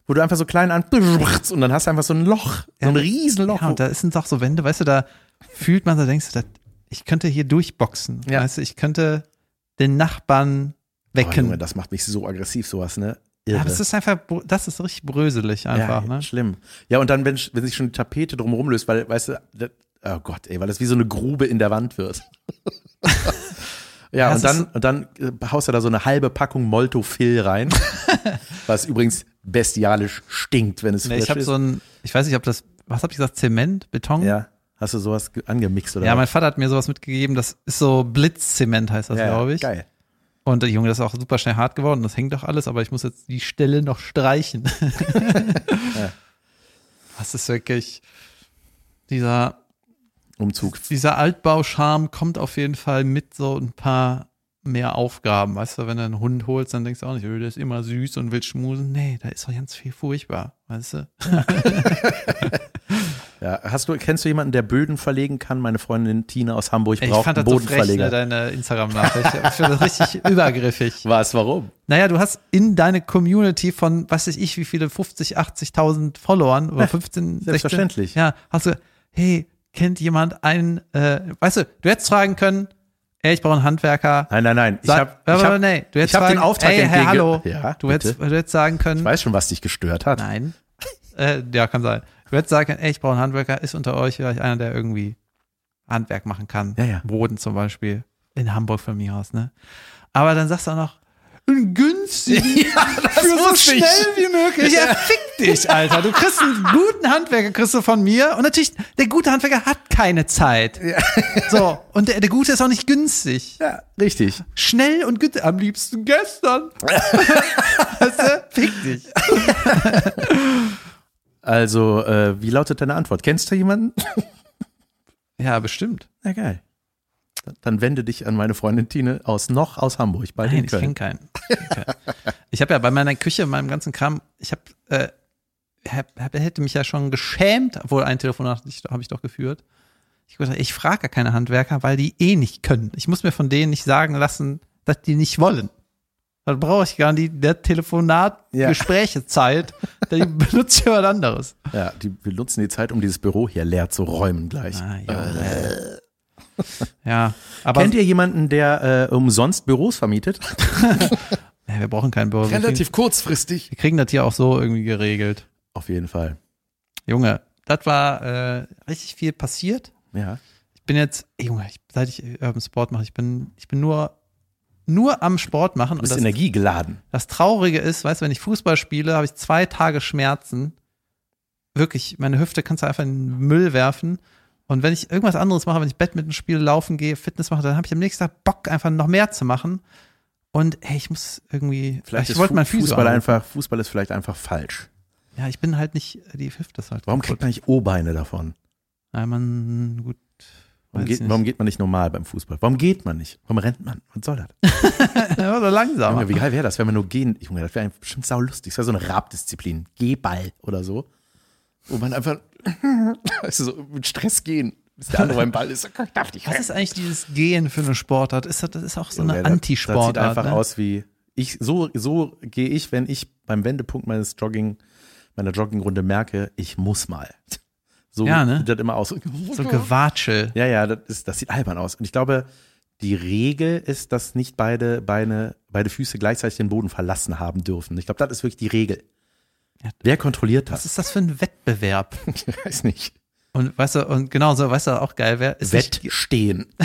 wo du einfach so klein an und dann hast du einfach so ein Loch, so ein Riesenloch. Ja, und da sind doch so Wände, weißt du, da fühlt man so, denkst du, das, ich könnte hier durchboxen. Ja. Weißt du, ich könnte den Nachbarn wecken. Junge, das macht mich so aggressiv, sowas, ne? ja, Irre. das ist einfach, das ist richtig bröselig einfach, ja, ne? schlimm. Ja, und dann, wenn, wenn sich schon die Tapete drumherum löst, weil, weißt du, das, oh Gott, ey, weil das wie so eine Grube in der Wand wird. ja, Ja, und dann, und dann äh, haust du da so eine halbe Packung Molto-Fill rein, was übrigens bestialisch stinkt, wenn es Nee, frisch ich habe ist. so ein, ich weiß nicht, ob das, was habe ich gesagt, Zement, Beton? ja, hast du sowas ge- angemixt oder Ja, was? mein Vater hat mir sowas mitgegeben, das ist so Blitzzement heißt das, Ja, ja, glaube ich. Geil. Und der Junge, das ist auch super schnell hart geworden, das hängt doch alles, aber ich muss jetzt die Stelle noch streichen. Das ist wirklich dieser, Umzug. dieser Altbauscharme kommt auf jeden Fall mit so ein paar mehr Aufgaben. Weißt du, wenn du einen Hund holst, dann denkst du auch nicht, oh, der ist immer süß und will schmusen. Nee, da ist doch ganz viel furchtbar, weißt du? Ja, hast du, kennst du jemanden, der Böden verlegen kann? Meine Freundin Tina aus Hamburg Ich braucht fand einen das so frech, ne, Bodenverleger. deine Instagram-Nachricht. Ich finde das richtig übergriffig. Was, warum? Naja, du hast in deine Community von, was weiß ich, wie viele, 50, 80.000 Followern oder 15, 16. selbstverständlich. Ja, hast du, hey, kennt jemand einen, äh, weißt du, du hättest fragen können, ey, ich brauche einen Handwerker. Nein, nein, nein. Ich Sag- hab, nee, du ich hab den Auftrag ey, Herr, hallo. Ja, du, hättest, du hättest sagen können, ich weiß schon, was dich gestört hat. nein. äh, ja, kann sein. Du hättest sagen können, ey, ich brauche einen Handwerker, ist unter euch vielleicht einer, der irgendwie Handwerk machen kann. Ja, ja. Boden zum Beispiel. In Hamburg von mir aus, ne? Aber dann sagst du auch noch, einen günstigen, Ja, das für so wusste ich. schnell wie möglich. Ja, fick dich, Alter. Du kriegst einen guten Handwerker, kriegst du von mir. Und natürlich, der gute Handwerker hat keine Zeit. So, und der, der gute ist auch nicht günstig. Ja, richtig. Schnell und günstig. Am liebsten gestern. weißt du? Fick dich. Also, äh, wie lautet deine Antwort? Kennst du jemanden? Ja, bestimmt. Na geil. Dann- wende dich an meine Freundin Tine aus noch aus Hamburg, bald Nein, kenne Köln. keinen. Ich kenn keinen. Ich habe ja bei meiner Küche, meinem ganzen Kram, ich habe, äh, hab, hab, hätte mich ja schon geschämt, obwohl ein Telefonat habe ich doch geführt. Ich ich frage gar keine Handwerker, weil die eh nicht können. Ich muss mir von denen nicht sagen lassen, dass die nicht wollen. Dann brauche ich gar nicht der Telefonat, Ja. Gesprächezeit, die benutze ich was anderes. Ja, die, wir nutzen die Zeit, um dieses Büro hier leer zu räumen gleich. Ah, Junge. Ja, aber Kennt ihr jemanden, der äh, umsonst Büros vermietet? ja, wir brauchen keinen Büro. Wir kriegen, kurzfristig. wir kriegen das hier auch so irgendwie geregelt. Auf jeden Fall. Junge, das war äh, richtig viel passiert. Ja. Ich bin jetzt, ey, Junge, ich, seit ich Urban Sport mache, ich bin, ich bin nur, nur am Sport machen. Du Und bist das, energiegeladen. das Traurige ist, weißt du, wenn ich Fußball spiele, habe ich zwei Tage Schmerzen. Wirklich, meine Hüfte kannst du einfach in den Müll werfen. Und wenn ich irgendwas anderes mache, wenn ich Badminton spiele, laufen gehe, Fitness mache, dann habe ich am nächsten Tag Bock, einfach noch mehr zu machen. Und hey, ich muss irgendwie, Vielleicht ich wollte mein Fußball einfach, Fußball ist vielleicht einfach falsch. Ja, ich bin halt nicht, die Hüfte ist halt Warum kaputt. kriegt man nicht O-Beine davon? Ja, man, gut. Warum geht, warum geht man nicht normal beim Fußball? Warum geht man nicht? Warum rennt man? Was soll das? Ja, so langsam. Wie geil wäre das, wenn man nur gehen, Junge, das wäre bestimmt saulustig. Das wäre so eine Rabdisziplin. Gehball oder so. Wo man einfach, weißt du, so mit Stress gehen, bis der andere beim Ball ist. Ich darf nicht Was ist eigentlich dieses Gehen für eine Sportart? Ist das, das ist auch so eine das- Antisportart. Das sieht einfach ne? aus wie, ich, so, so gehe ich, wenn ich beim Wendepunkt meines Jogging, meiner Joggingrunde merke, ich muss mal. So Ja, ne? sieht das immer aus. So Gewatschel. Ja, ja, das, ist, das sieht albern aus. Und ich glaube, die Regel ist, dass nicht beide Beine, beide Füße gleichzeitig den Boden verlassen haben dürfen. Ich glaube, das ist wirklich die Regel. Ja. Wer kontrolliert Was das? ist das für ein Wettbewerb? Ich weiß nicht. Und weißt du, und genau so, weißt du, auch geil wäre, Wettstehen.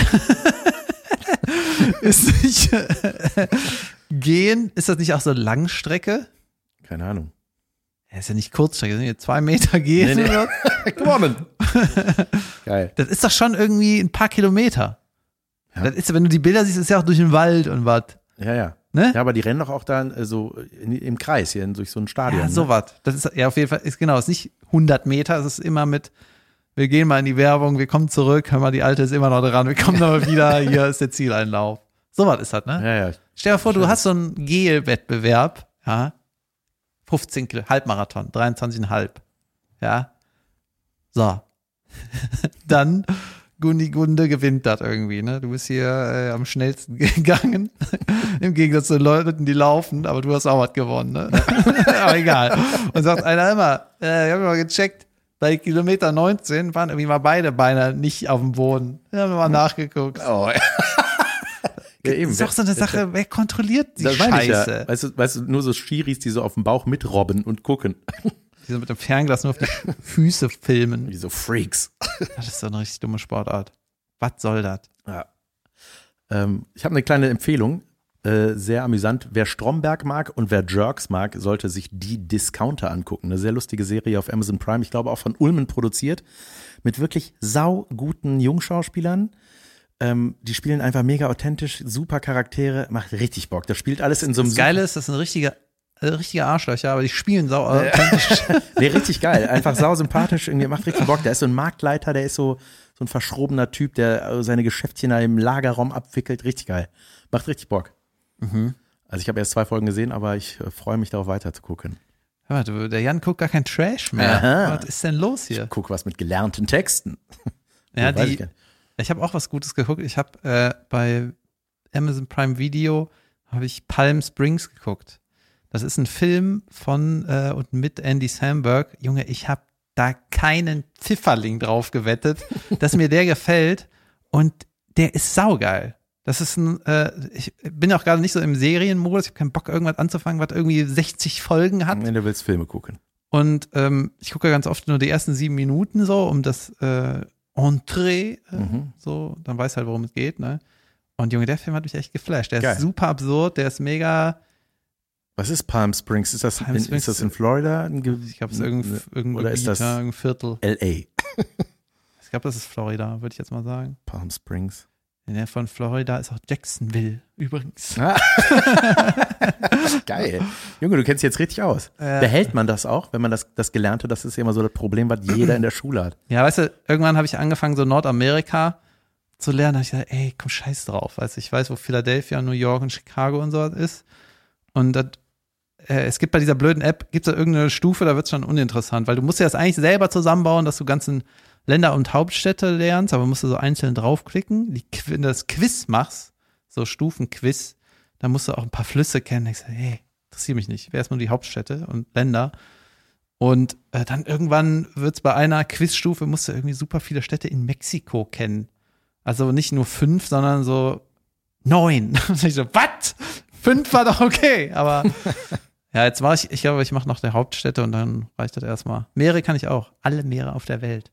ist nicht Gehen, ist das nicht auch so Langstrecke? Keine Ahnung. Ja, ist ja nicht Kurzstrecke, sind hier zwei Meter gehen. Nee, nee. Gewonnen. Geil. Das ist doch schon irgendwie ein paar Kilometer. Ja. Das ist, wenn du die Bilder siehst, ist ja auch durch den Wald und was. Ja, ja. Ne? Ja, aber die rennen doch auch dann äh, so in, im Kreis hier in, durch so ein Stadion. Ja, ne? sowas. Das ist ja auf jeden Fall, ist genau, ist nicht 100 Meter, es ist immer mit, wir gehen mal in die Werbung, wir kommen zurück, hör mal, die alte ist immer noch dran, wir kommen aber wieder, hier ist der Zieleinlauf. Sowas ist das, ne? Ja, ja. Stell dir vor, du hast so einen Gel-Wettbewerb, ja, 15 Kilo, Halbmarathon, 23,5, ja. So. Dann Gundi Gunde gewinnt das irgendwie, ne? Du bist hier äh, am schnellsten gegangen. Im Gegensatz zu den Leuten, die laufen, aber du hast auch was gewonnen, ne? aber egal. Und sagt einer immer, äh, ich hab mal gecheckt, bei Kilometer 19 waren irgendwie mal beide Beine nicht auf dem Boden. Da haben wir mal nachgeguckt. Oh. ja, eben. Das ist doch so eine Sache, wer kontrolliert die Das Scheiße? ja. Weißt du, weißt du, nur so Schiris, die so auf dem Bauch mitrobben und gucken. Die so mit dem Fernglas nur auf die Füße filmen. Wie so Freaks. Das ist so eine richtig dumme Sportart. Was soll das? Ja. Ähm, ich habe eine kleine Empfehlung. Äh, sehr amüsant. Wer Stromberg mag und wer Jerks mag, sollte sich die Discounter angucken. Eine sehr lustige Serie auf Amazon Prime. Ich glaube auch von Ulmen produziert. Mit wirklich sauguten Jungschauspielern. Ähm, die spielen einfach mega authentisch, super Charaktere, macht richtig Bock. Das spielt alles in so einem Das Geile ist, das sind richtige, äh, richtige Arschlöcher, aber die spielen sau authentisch. Nee, richtig geil. Einfach sau sympathisch, irgendwie macht richtig Bock. Der ist so ein Marktleiter, der ist so, so ein verschrobener Typ, der seine Geschäftchen da im Lagerraum abwickelt. Richtig geil. Macht richtig Bock. Also ich habe erst zwei Folgen gesehen, aber ich äh, freue mich darauf weiter zu gucken. Hör mal, der Jan guckt gar kein Trash mehr. Aha. Was ist denn los hier? Guck was mit gelernten Texten. Ja, die, ich ich habe auch was Gutes geguckt. Ich habe äh, bei Amazon Prime Video habe ich Palm Springs geguckt. Das ist ein Film von äh, und mit Andy Samberg. Junge, ich habe da keinen Pfifferling drauf gewettet, dass mir der gefällt und der ist saugeil. Das ist ein, äh, ich bin auch gerade nicht so im Serienmodus, ich habe keinen Bock, irgendwas anzufangen, was irgendwie 60 Folgen hat. Wenn du willst Filme gucken. Und ähm, ich gucke ganz oft nur die ersten sieben Minuten so, um das äh, Entree, äh, Mhm. so, dann weiß halt, worum es geht, ne? Und Junge, der Film hat mich echt geflasht. Der Geil. ist super absurd, der ist mega, Was ist Palm Springs? Ist das, Palm in, Springs- ist das in Florida? Ein Ge- ich glaube, es ist irgendein, irgendein Oder ist Gebiet, das ja, irgendein Viertel. LA? Ich glaube, das ist Florida, würde ich jetzt mal sagen. Palm Springs. In der von Florida ist auch Jacksonville, übrigens. Geil. Junge, du kennst dich jetzt richtig aus. Äh. Behält man das auch, wenn man das, das Gelernte, das ist ja immer so das Problem, was jeder in der Schule hat. Ja, weißt du, irgendwann habe ich angefangen, so Nordamerika zu lernen. Da hab ich gesagt, ey, komm, scheiß drauf. Du, ich weiß, wo Philadelphia, New York und Chicago und so ist. Und das, äh, es gibt bei dieser blöden App, gibt es da irgendeine Stufe, da wird es schon uninteressant, weil du musst dir das eigentlich selber zusammenbauen, dass du ganzen Länder und Hauptstädte lernst, aber musst du so einzeln draufklicken. Die, wenn du das Quiz machst, so Stufenquiz, dann musst du auch ein paar Flüsse kennen. Ich sag, hey, interessiert mich nicht. Wer erstmal die Hauptstädte und Länder. Und äh, dann irgendwann wird's bei einer Quizstufe, musst du irgendwie super viele Städte in Mexiko kennen. Also nicht nur fünf, sondern so neun. Und ich so, was? Fünf war doch okay, aber ja, jetzt war ich, ich glaube, ich mache noch der Hauptstädte und dann reicht das erstmal. Meere kann ich auch. Alle Meere auf der Welt.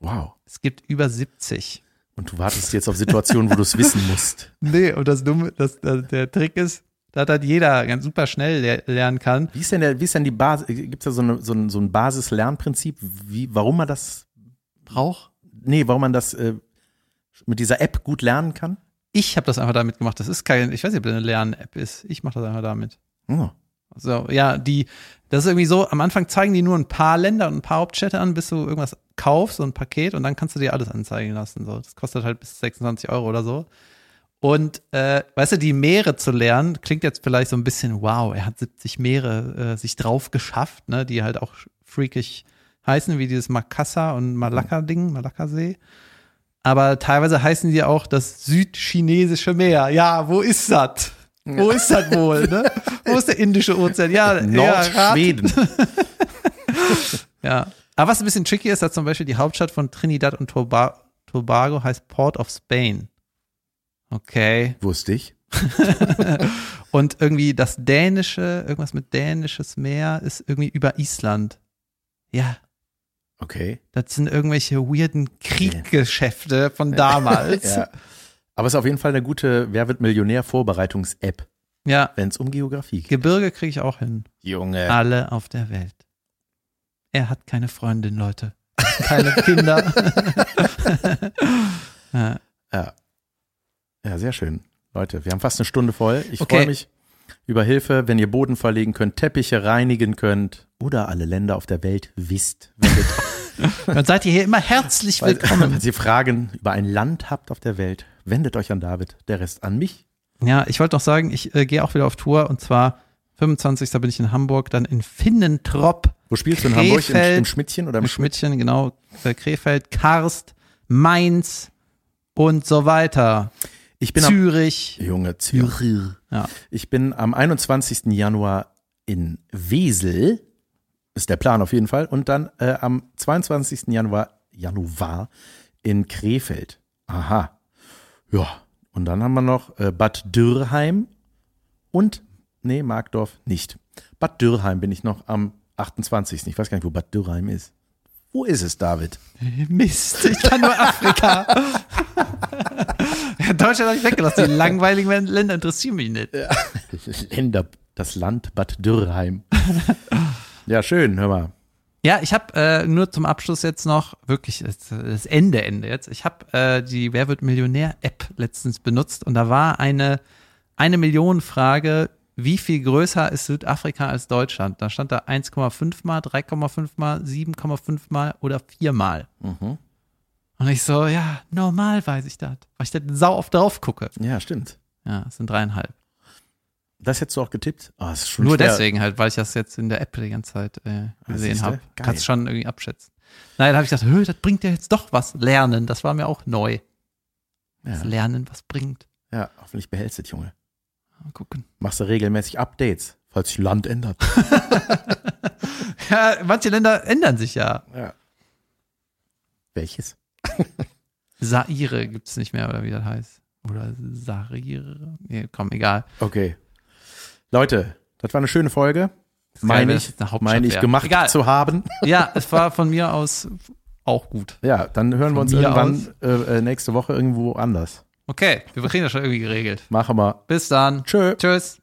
Wow. Es gibt über 70. Und du wartest jetzt auf Situationen, wo du es wissen musst. Nee, und das Dumme, das, das, der Trick ist, dass halt jeder ganz super schnell le lernen kann. Wie ist denn, der, wie ist denn die Basis? Gibt es da so, eine, so ein, so ein Basislernprinzip, wie, warum man das, Brauch. nee, warum man das äh, mit dieser App gut lernen kann? Ich habe das einfach damit gemacht. Das ist kein, ich weiß nicht, ob das eine Lern-App ist. Ich mache das einfach damit. Oh. So, ja, die, das ist irgendwie so, am Anfang zeigen die nur ein paar Länder und ein paar Hauptstädte an, bis du irgendwas kaufst, so ein Paket, und dann kannst du dir alles anzeigen lassen. So. Das kostet halt bis 26 Euro oder so. Und äh, weißt du, die Meere zu lernen, klingt jetzt vielleicht so ein bisschen, wow, er hat 70 Meere äh, sich drauf geschafft, ne, die halt auch freakig heißen, wie dieses Makassar und Malakka-Ding, Malakka-See. Aber teilweise heißen die auch das südchinesische Meer. Ja, wo ist das? Wo ist das wohl? Ne? Wo ist der Indische Ozean? Ja, Nordschweden. ja. Aber was ein bisschen tricky ist, dass zum Beispiel die Hauptstadt von Trinidad und Toba Tobago heißt Port of Spain. Okay. Wusste ich. Und irgendwie das dänische, irgendwas mit dänisches Meer ist irgendwie über Island. Ja, Okay. das sind irgendwelche weirden Krieggeschäfte von damals. Ja. Aber es ist auf jeden Fall eine gute Wer wird Millionär Vorbereitungs-App, ja. wenn es um Geografie geht. Gebirge kriege ich auch hin. Junge. Alle auf der Welt. Er hat keine Freundin, Leute. Keine Kinder. ja. Ja. Ja, sehr schön. Leute, wir haben fast eine Stunde voll. Ich Okay. freue mich über Hilfe, wenn ihr Boden verlegen könnt, Teppiche reinigen könnt oder alle Länder auf der Welt wisst. Dann seid ihr hier immer herzlich willkommen. falls ihr Fragen über ein Land habt auf der Welt, wendet euch an David, der Rest an mich. Ja, ich wollte noch sagen, ich äh, gehe auch wieder auf Tour und zwar 25. bin ich in Hamburg, dann in Finnentrop, Wo spielst du in Hamburg? Im, Krefeld. Im Schmidtchen oder im im Schmidt? Schmidtchen, genau, äh, Krefeld, Karst, Mainz und so weiter. Ich bin am, Zürich. Junge, Zürich. Ja. Ich bin am 21. Januar in Wesel. Ist der Plan auf jeden Fall. Und dann äh, am 22. Januar, Januar in Krefeld. Aha. Ja. Und dann haben wir noch äh, Bad Dürrheim und, nee, Markdorf nicht. Bad Dürrheim bin ich noch am 28. Ich weiß gar nicht, wo Bad Dürrheim ist. Wo ist es, David? Mist, ich kann nur Afrika. Ja, Deutschland habe ich weggelassen. Die langweiligen Länder interessieren mich nicht. Länder, das Land Bad Dürrheim. ja, schön, hör mal. Ja, ich habe äh, nur zum Abschluss jetzt noch wirklich das, Ende Ende jetzt. Ich habe äh, die Wer wird Millionär App letztens benutzt und da war eine eine Million Frage, wie viel größer ist Südafrika als Deutschland? Da stand da 1,5 mal, 3,5 mal, 7,5 mal oder 4 mal. Mhm. Und ich so, ja, normal weiß ich das, weil ich da sau oft drauf gucke. Ja, stimmt. Ja, es sind dreieinhalb. Das hättest du auch getippt? Oh, das Nur schwer. deswegen halt, weil ich das jetzt in der App die ganze Zeit äh, gesehen siehste, habe. Kannst schon irgendwie abschätzen. Nein, da habe ich gedacht, hö, das bringt ja jetzt doch was. Lernen, das war mir auch neu. Das Ja, Lernen, was bringt. ja hoffentlich behältst du das, Junge. Mal gucken. Machst du regelmäßig Updates, falls sich Land ändert. Ja, manche Länder ändern sich ja. Ja. Welches? Saire gibt's nicht mehr, oder wie das heißt. Oder Sarire. Nee, komm, egal. Okay. Leute, das war eine schöne Folge. Meine ich, meine ich gemacht Egal. zu haben. Ja, es war von mir aus auch gut. Ja, dann hören wir Von uns mir irgendwann äh, äh, nächste Woche irgendwo anders. Okay, wir kriegen das schon irgendwie geregelt. Machen wir. Bis dann. Tschö. Tschüss.